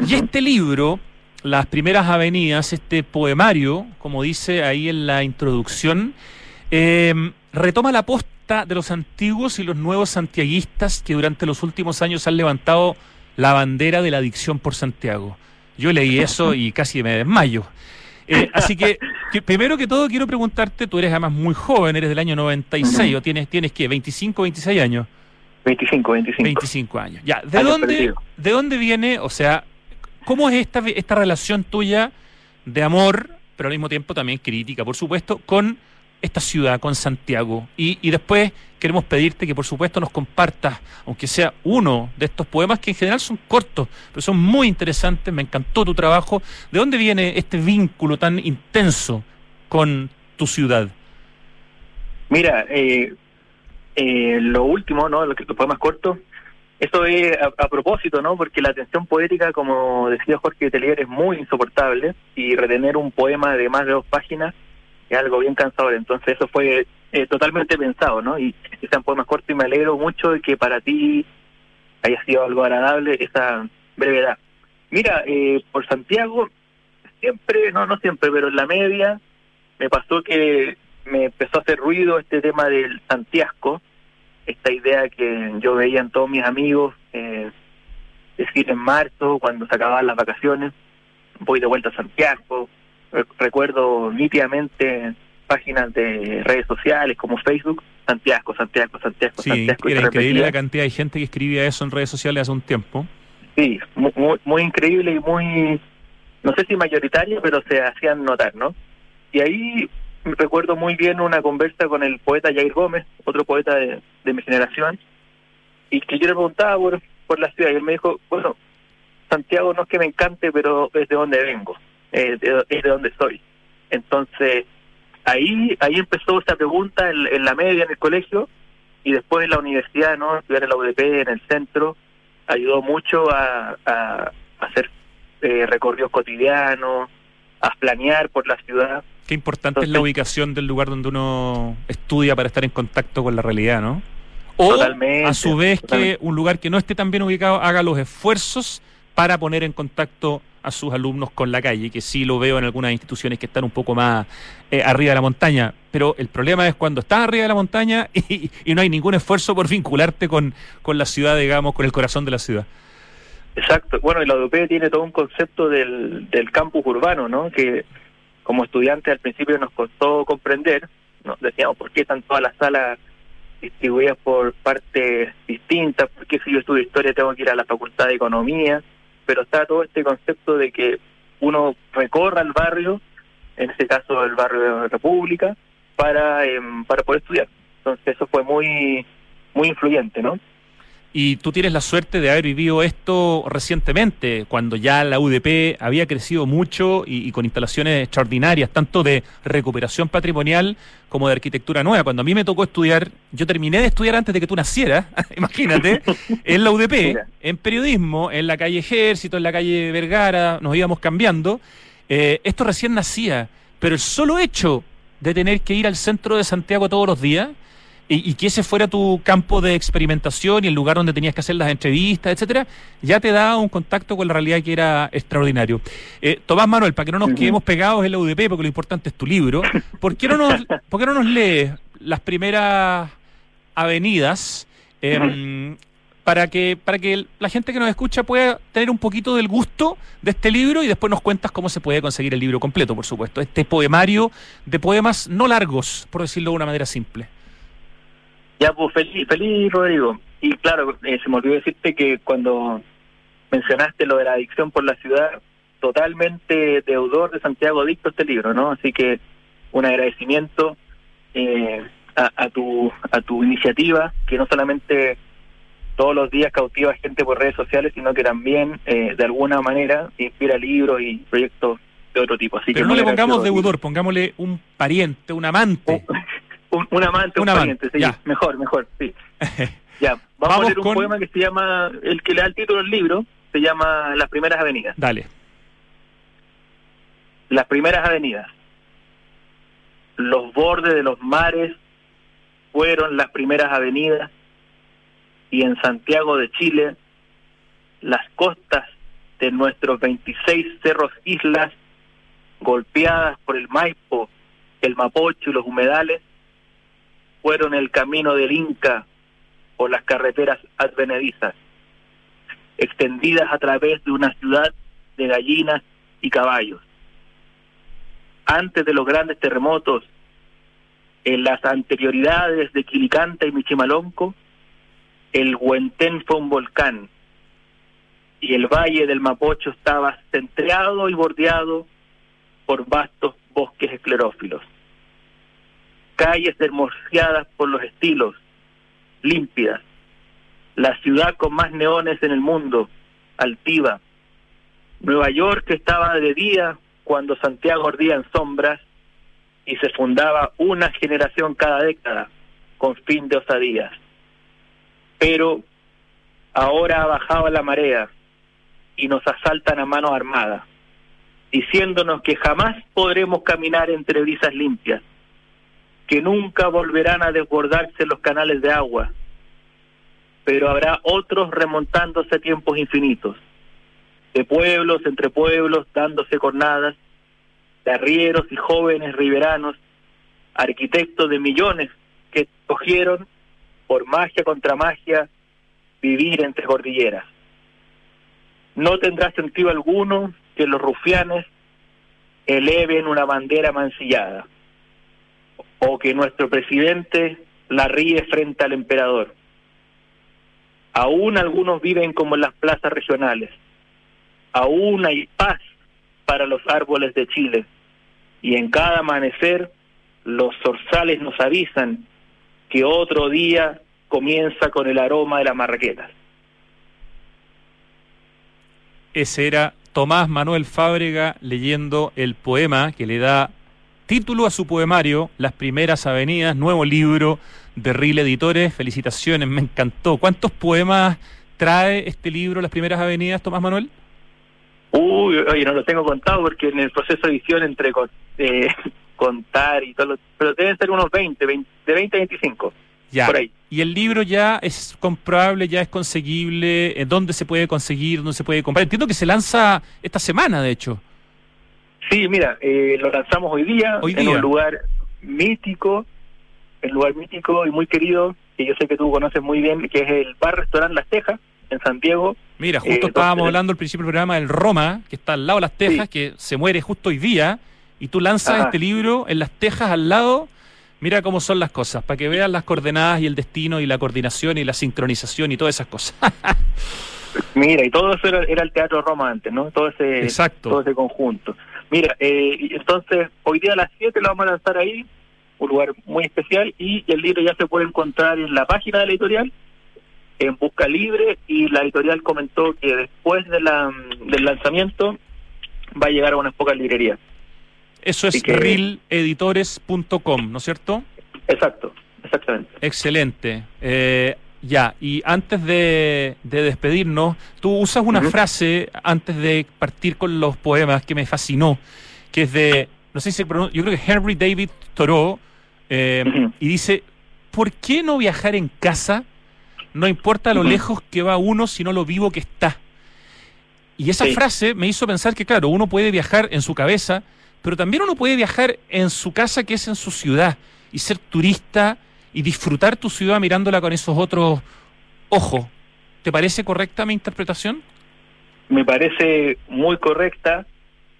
Y este libro, Las primeras avenidas, este poemario, como dice ahí en la introducción, eh, retoma la posta de los antiguos y los nuevos santiaguistas que durante los últimos años han levantado la bandera de la adicción por Santiago. Yo leí eso y casi me desmayo. Eh, así que, que, primero que todo quiero preguntarte, tú eres además muy joven, eres del año 96, o tienes, tienes que 25, 26 años. 25, 25. 25 años. Ya, ¿de dónde, ¿de dónde viene, o sea, cómo es esta, esta relación tuya de amor, pero al mismo tiempo también crítica, por supuesto, con esta ciudad, con Santiago? Y, y después queremos pedirte que por supuesto nos compartas, aunque sea uno de estos poemas que en general son cortos, pero son muy interesantes, me encantó tu trabajo. ¿De dónde viene este vínculo tan intenso con tu ciudad? Mira, eh, eh, lo último, ¿no? Los poemas cortos, eso es a, propósito, ¿no? Porque la atención poética, como decía Jorge Telier, es muy insoportable y retener un poema de más de dos páginas es algo bien cansador. Entonces eso fue eh, totalmente pensado, ¿no? Y sean poemas cortos y me alegro mucho de que para ti haya sido algo agradable esa brevedad. Mira, eh, por Santiago, siempre, no, no siempre, pero en la media me pasó que me empezó a hacer ruido este tema del Santiago, esta idea que yo veía en todos mis amigos, eh, decir en marzo, cuando se acababan las vacaciones, voy de vuelta a Santiago, recuerdo nítidamente páginas de redes sociales como Facebook, Santiago, Santiago, Santiago, sí, Santiago. Era increíble la cantidad de gente que escribía eso en redes sociales hace un tiempo. Sí, muy, muy, muy increíble y muy, no sé si mayoritaria, pero se hacían notar, ¿no? Y ahí recuerdo muy bien una conversa con el poeta Jair Gómez, otro poeta de, de mi generación, y que yo le preguntaba por, por la ciudad, y él me dijo, bueno, Santiago no es que me encante, pero es de donde vengo, eh, de, es de donde soy. Entonces, ahí ahí empezó esa pregunta en, en, la media, en el colegio, y después en la universidad, ¿no? Estudiar en la UDP, en el centro, ayudó mucho a, a, a hacer eh, recorridos cotidianos, a planear por la ciudad. Qué importante Entonces, es la ubicación del lugar donde uno estudia para estar en contacto con la realidad, ¿no? O a su vez totalmente. que un lugar que no esté tan bien ubicado haga los esfuerzos para poner en contacto a sus alumnos con la calle, que sí lo veo en algunas instituciones que están un poco más eh, arriba de la montaña, pero el problema es cuando estás arriba de la montaña y, y no hay ningún esfuerzo por vincularte con, con la ciudad, digamos, con el corazón de la ciudad. Exacto, bueno, y la UDP tiene todo un concepto del, del campus urbano, ¿no? Que como estudiantes al principio nos costó comprender, nos decíamos, ¿por qué están todas las salas distribuidas por partes distintas? ¿Por qué si yo estudio historia tengo que ir a la facultad de economía? Pero está todo este concepto de que uno recorra el barrio, en este caso el barrio de República, para, eh, para poder estudiar. Entonces eso fue muy, muy influyente, ¿no? Y tú tienes la suerte de haber vivido esto recientemente, cuando ya la UDP había crecido mucho y, y, con instalaciones extraordinarias, tanto de recuperación patrimonial como de arquitectura nueva. Cuando a mí me tocó estudiar, yo terminé de estudiar antes de que tú nacieras, imagínate, en la UDP, en periodismo, en la calle Ejército, en la calle Vergara, nos íbamos cambiando. Eh, esto recién nacía, pero el solo hecho de tener que ir al centro de Santiago todos los días, y, y, que ese fuera tu campo de experimentación y el lugar donde tenías que hacer las entrevistas, etcétera, ya te da un contacto con la realidad que era extraordinario. Eh, Tomás Manuel, para que no nos uh -huh. quedemos pegados en la UDP, porque lo importante es tu libro, ¿por qué no nos, por qué no nos lees las primeras avenidas? Eh, uh -huh. Para que, para que la gente que nos escucha pueda tener un poquito del gusto de este libro y después nos cuentas cómo se puede conseguir el libro completo, por supuesto. Este poemario de poemas no largos, por decirlo de una manera simple. Ya, pues feliz, feliz Rodrigo. Y claro, eh, se me olvidó decirte que cuando mencionaste lo de la adicción por la ciudad, totalmente deudor de Santiago Adicto este libro, ¿no? Así que un agradecimiento eh, a, a, tu a tu iniciativa, que no solamente todos los días cautiva gente por redes sociales, sino que también eh, de alguna manera inspira libros y proyectos de otro tipo. Así Pero que no le pongamos deudor, pongámosle un pariente, un amante. Un, un, amante, un, un pariente, amante. sí. Ya. Mejor, mejor, sí. ya, vamos, vamos, a leer un con... poema que se llama, el que le da el título del libro, se llama Las primeras avenidas. Dale. las primeras avenidas. Los bordes de los mares fueron las primeras avenidas y en Santiago de Chile las costas de nuestros 26 cerros islas golpeadas por el Maipo, el Mapocho y los humedales fueron el camino del Inca o las carreteras advenedizas, extendidas a través de una ciudad de gallinas y caballos. Antes de los grandes terremotos, en las anterioridades de Quilicanta y Michimalonco, el Huentén fue un volcán y el valle del Mapocho estaba centreado y bordeado por vastos bosques esclerófilos. Calles hermoseadas por los estilos, límpidas. La ciudad con más neones en el mundo, altiva. Nueva York estaba de día cuando Santiago ardía en sombras y se fundaba una generación cada década con fin de osadías. Pero ahora ha bajado la marea y nos asaltan a mano armada, diciéndonos que jamás podremos caminar entre brisas limpias, que nunca volverán a desbordarse los canales de agua, pero habrá otros remontándose a tiempos infinitos, de pueblos entre pueblos dándose cornadas, de arrieros y jóvenes riberanos, arquitectos de millones que escogieron por magia contra magia, vivir entre cordilleras. No tendrá sentido alguno que los rufianes eleven una bandera mancillada o que nuestro presidente la ríe frente al emperador. Aún algunos viven como en las plazas regionales. Aún hay paz para los árboles de Chile. Y en cada amanecer los zorzales nos avisan que otro día comienza con el aroma de las marraquetas. Ese era Tomás Manuel Fábrega leyendo el poema que le da título a su poemario, Las Primeras Avenidas, nuevo libro de Ril Editores. Felicitaciones, me encantó. ¿Cuántos poemas trae este libro, Las Primeras Avenidas, Tomás Manuel? Uy, oye, no lo tengo contado porque en el proceso de edición entre eh, contar y todo, pero deben ser unos 20, 20 de 20 a 25. Ya. Por ahí. Y el libro ya es comprable, ya es conseguible. ¿En dónde se puede conseguir? ¿Dónde se puede comprar? Entiendo que se lanza esta semana, de hecho. Sí, mira, eh, lo lanzamos hoy día, Hoy en día. un lugar mítico, el lugar mítico y muy querido, que yo sé que tú conoces muy bien, que es el bar restaurante Las Tejas, en Santiago. Mira, Eh, justo estábamos entonces- hablando al principio del programa del Roma, que está al lado de las Tejas, que se muere justo hoy día, y tú lanzas Ajá. este libro en las Tejas al lado. Mira cómo son las cosas, para que veas las coordenadas y el destino y la coordinación y la sincronización y todas esas cosas. Mira, y todo eso era, era el Teatro Roma antes, ¿no? Todo ese, Exacto. todo ese conjunto. Mira, eh, entonces hoy día a las 7 lo vamos a lanzar ahí, un lugar muy especial, y el libro ya se puede encontrar en la página de la editorial, en Busca Libre, y la editorial comentó que después de la, del lanzamiento va a llegar a unas pocas librerías. Eso es que- reeleditores.com, ¿no es cierto? Exacto, exactamente. Excelente. Eh, ya, y antes de, de despedirnos, tú usas una frase antes de partir con los poemas que me fascinó, que es de, no sé si se pronuncia, yo creo que Henry David Thoreau, eh, y dice, ¿por qué no viajar en casa? No importa lo lejos que va uno, sino lo vivo que está. Y esa Sí. frase me hizo pensar que, claro, uno puede viajar en su cabeza, pero también uno puede viajar en su casa, que es en su ciudad, y ser turista y disfrutar tu ciudad mirándola con esos otros ojos. ¿Te parece correcta mi interpretación? me parece muy correcta.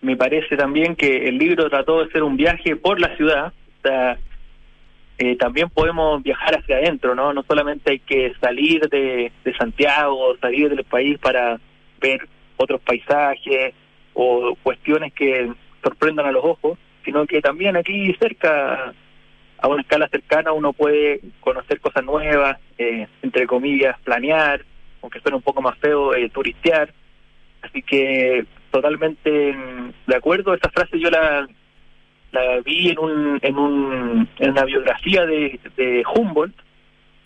Me parece también que el libro trató de ser un viaje por la ciudad. O sea, eh, también podemos viajar hacia adentro, ¿no? No solamente hay que salir de, de Santiago, salir del país para ver otros paisajes o cuestiones que sorprendan a los ojos, sino que también aquí cerca, a una escala cercana, uno puede conocer cosas nuevas, eh, entre comillas, planear, aunque suene un poco más feo, eh, turistear. Así que totalmente de acuerdo, esa frase yo la, la vi en, un, en, un, en una biografía de, de Humboldt,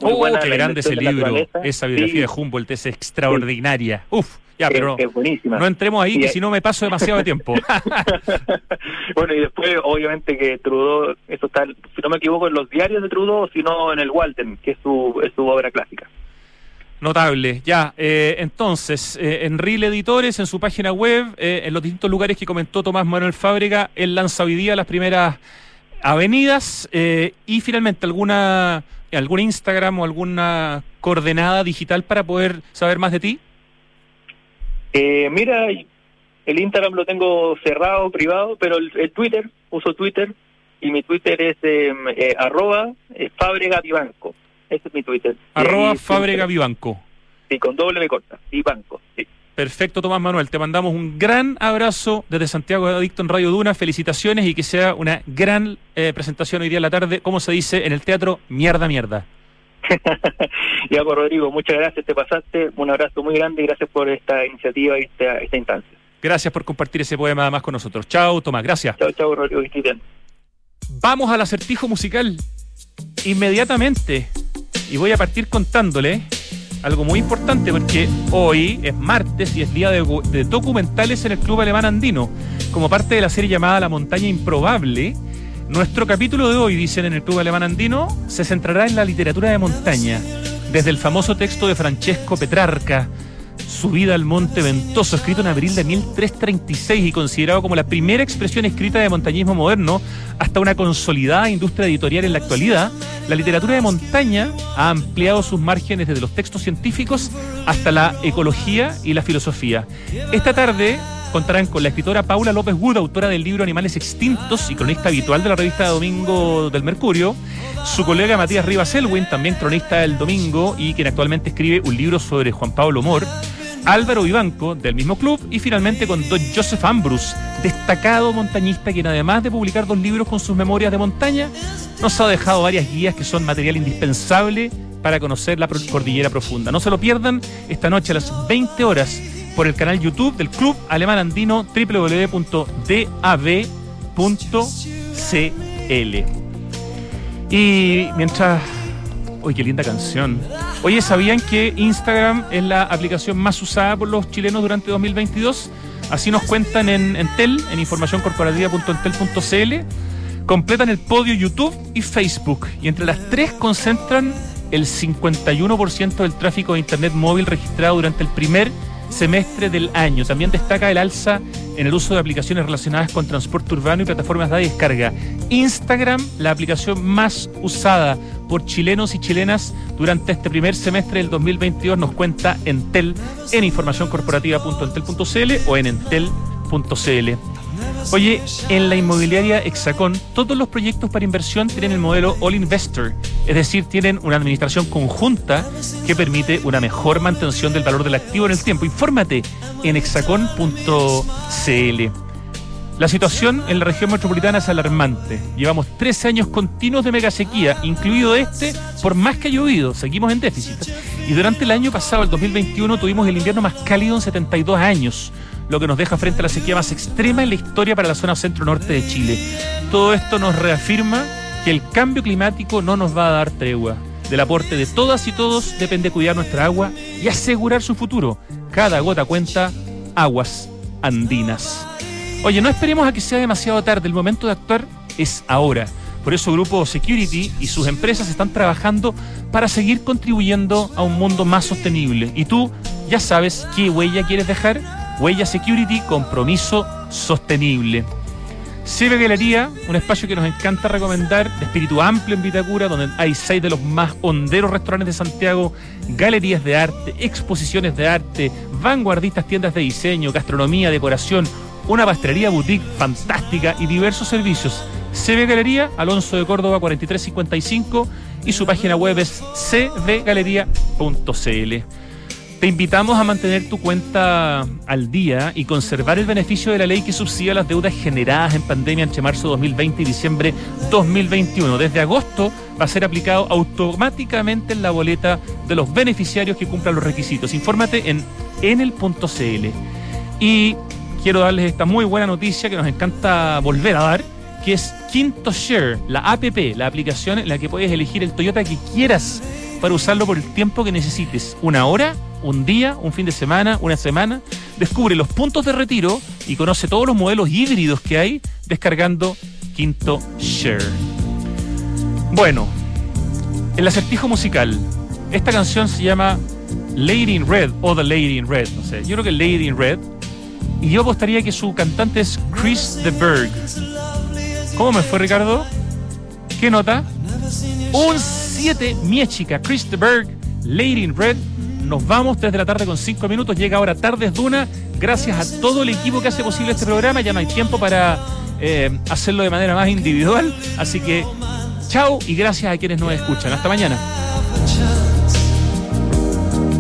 muy Oh, buena. qué grande ese libro. Esa biografía Sí, de Humboldt es extraordinaria. Uf, ya, pero es no entremos ahí, Y que si no me paso demasiado de tiempo. Bueno, y después, obviamente, que Trudeau, eso está, si no me equivoco, en los diarios de Trudeau, sino en el Walden, que es su, es su obra clásica. Notable. Ya, eh, entonces, eh, en Reel Editores, en su página web, eh, en los distintos lugares que comentó Tomás Manuel Fábrega, él lanza hoy día las primeras avenidas y finalmente alguna algún Instagram o alguna coordenada digital para poder saber más de ti. Eh, mira, el Instagram lo tengo cerrado, privado, pero el, el Twitter, uso Twitter, y mi Twitter es eh, eh, arroba eh, Fábrega Vivanco. Ese es mi Twitter. Arroba Fábrega Vivanco. Sí, con doble me corta. Vivanco, sí. Perfecto, Tomás Manuel. Te mandamos un gran abrazo desde Santiago de Adicto en Radio Duna. Felicitaciones y que sea una gran eh, presentación hoy día en la tarde, como se dice en el teatro, mierda, mierda. Ya, pues, Rodrigo, muchas gracias, te pasaste. Un abrazo muy grande y gracias por esta iniciativa y esta, esta instancia. Gracias por compartir ese poema además con nosotros. Chao, Tomás, gracias. Chao, chao, Rodrigo, estés bien. Vamos al acertijo musical inmediatamente. Y voy a partir contándole algo muy importante porque hoy es martes y es día de, documentales en el Club Alemán Andino. Como parte de la serie llamada La Montaña Improbable, nuestro capítulo de hoy, dicen en el Club Alemán Andino, se centrará en la literatura de montaña. Desde el famoso texto de Francesco Petrarca, Subida al Monte Ventoso, escrito en abril de 1336 y considerado como la primera expresión escrita de montañismo moderno, hasta una consolidada industria editorial en la actualidad, la literatura de montaña ha ampliado sus márgenes desde los textos científicos hasta la ecología y la filosofía. Esta tarde contarán con la escritora Paula López Wood, autora del libro Animales Extintos y cronista habitual de la revista Domingo del Mercurio, su colega Matías Rivas Elwin, también cronista del Domingo y quien actualmente escribe un libro sobre Juan Pablo Mor, Álvaro Vivanco, del mismo club, y finalmente con Don Joseph Ambrus, destacado montañista, quien además de publicar dos libros con sus memorias de montaña, nos ha dejado varias guías que son material indispensable para conocer la cordillera profunda. No se lo pierdan esta noche a las 20 horas por el canal YouTube del Club Alemán Andino www.dav.cl. Y mientras... Uy, qué linda canción. Oye, ¿sabían que Instagram es la aplicación más usada por los chilenos durante 2022? Así nos cuentan en Entel, en informacioncorporativa.entel.cl. Completan el podio YouTube y Facebook. Y entre las tres concentran el 51% del tráfico de Internet móvil registrado durante el primer semestre del año. También destaca el alza en el uso de aplicaciones relacionadas con transporte urbano y plataformas de descarga. Instagram, la aplicación más usada por chilenos y chilenas durante este primer semestre del 2022, nos cuenta Entel en informacioncorporativa.entel.cl o en entel.cl. Oye, en la inmobiliaria Hexacón, todos los proyectos para inversión tienen el modelo All Investor, es decir, tienen una administración conjunta que permite una mejor mantención del valor del activo en el tiempo. Infórmate en hexacón.cl. La situación en la región metropolitana es alarmante. Llevamos 13 años continuos de mega sequía, incluido este, por más que ha llovido, seguimos en déficit. Y durante el año pasado, el 2021, tuvimos el invierno más cálido en 72 años, lo que nos deja frente a la sequía más extrema en la historia para la zona centro-norte de Chile. Todo esto nos reafirma que el cambio climático no nos va a dar tregua. Del aporte de todas y todos depende cuidar nuestra agua y asegurar su futuro. Cada gota cuenta, aguas andinas. Oye, no esperemos a que sea demasiado tarde, el momento de actuar es ahora. Por eso Grupo Security y sus empresas están trabajando para seguir contribuyendo a un mundo más sostenible. Y tú ya sabes qué huella quieres dejar. Huella Security, compromiso sostenible. CB Galería, un espacio que nos encanta recomendar, de espíritu amplio en Vitacura, donde hay seis de los más honderos restaurantes de Santiago, galerías de arte, exposiciones de arte, vanguardistas tiendas de diseño, gastronomía, decoración, una pastelería boutique fantástica y diversos servicios. CB Galería, Alonso de Córdoba 4355 y su página web es cbgalería.cl. Te invitamos a mantener tu cuenta al día y conservar el beneficio de la ley que subsidia las deudas generadas en pandemia entre marzo 2020 y diciembre 2021. Desde agosto va a ser aplicado automáticamente en la boleta de los beneficiarios que cumplan los requisitos. Infórmate en enel.cl. Y quiero darles esta muy buena noticia que nos encanta volver a dar, que es Quinto Share, la APP, la aplicación en la que puedes elegir el Toyota que quieras para usarlo por el tiempo que necesites. Una hora, un día, un fin de semana, una semana. Descubre los puntos de retiro y conoce todos los modelos híbridos que hay descargando Quinto Share. Bueno, el acertijo musical. Esta canción se llama Lady in Red o The Lady in Red, no sé. Yo creo que Lady in Red. Y yo apostaría que su cantante es Chris de Berg. ¿Cómo me fue, Ricardo? ¿Qué nota? Un 7, mi chica, Chris de Berg, Lady in Red. Nos vamos 3 de la tarde con 5 minutos. Llega ahora Tardes Duna. Gracias a todo el equipo que hace posible este programa. Ya no hay tiempo para eh, hacerlo de manera más individual. Así que chao y gracias a quienes nos escuchan. Hasta mañana.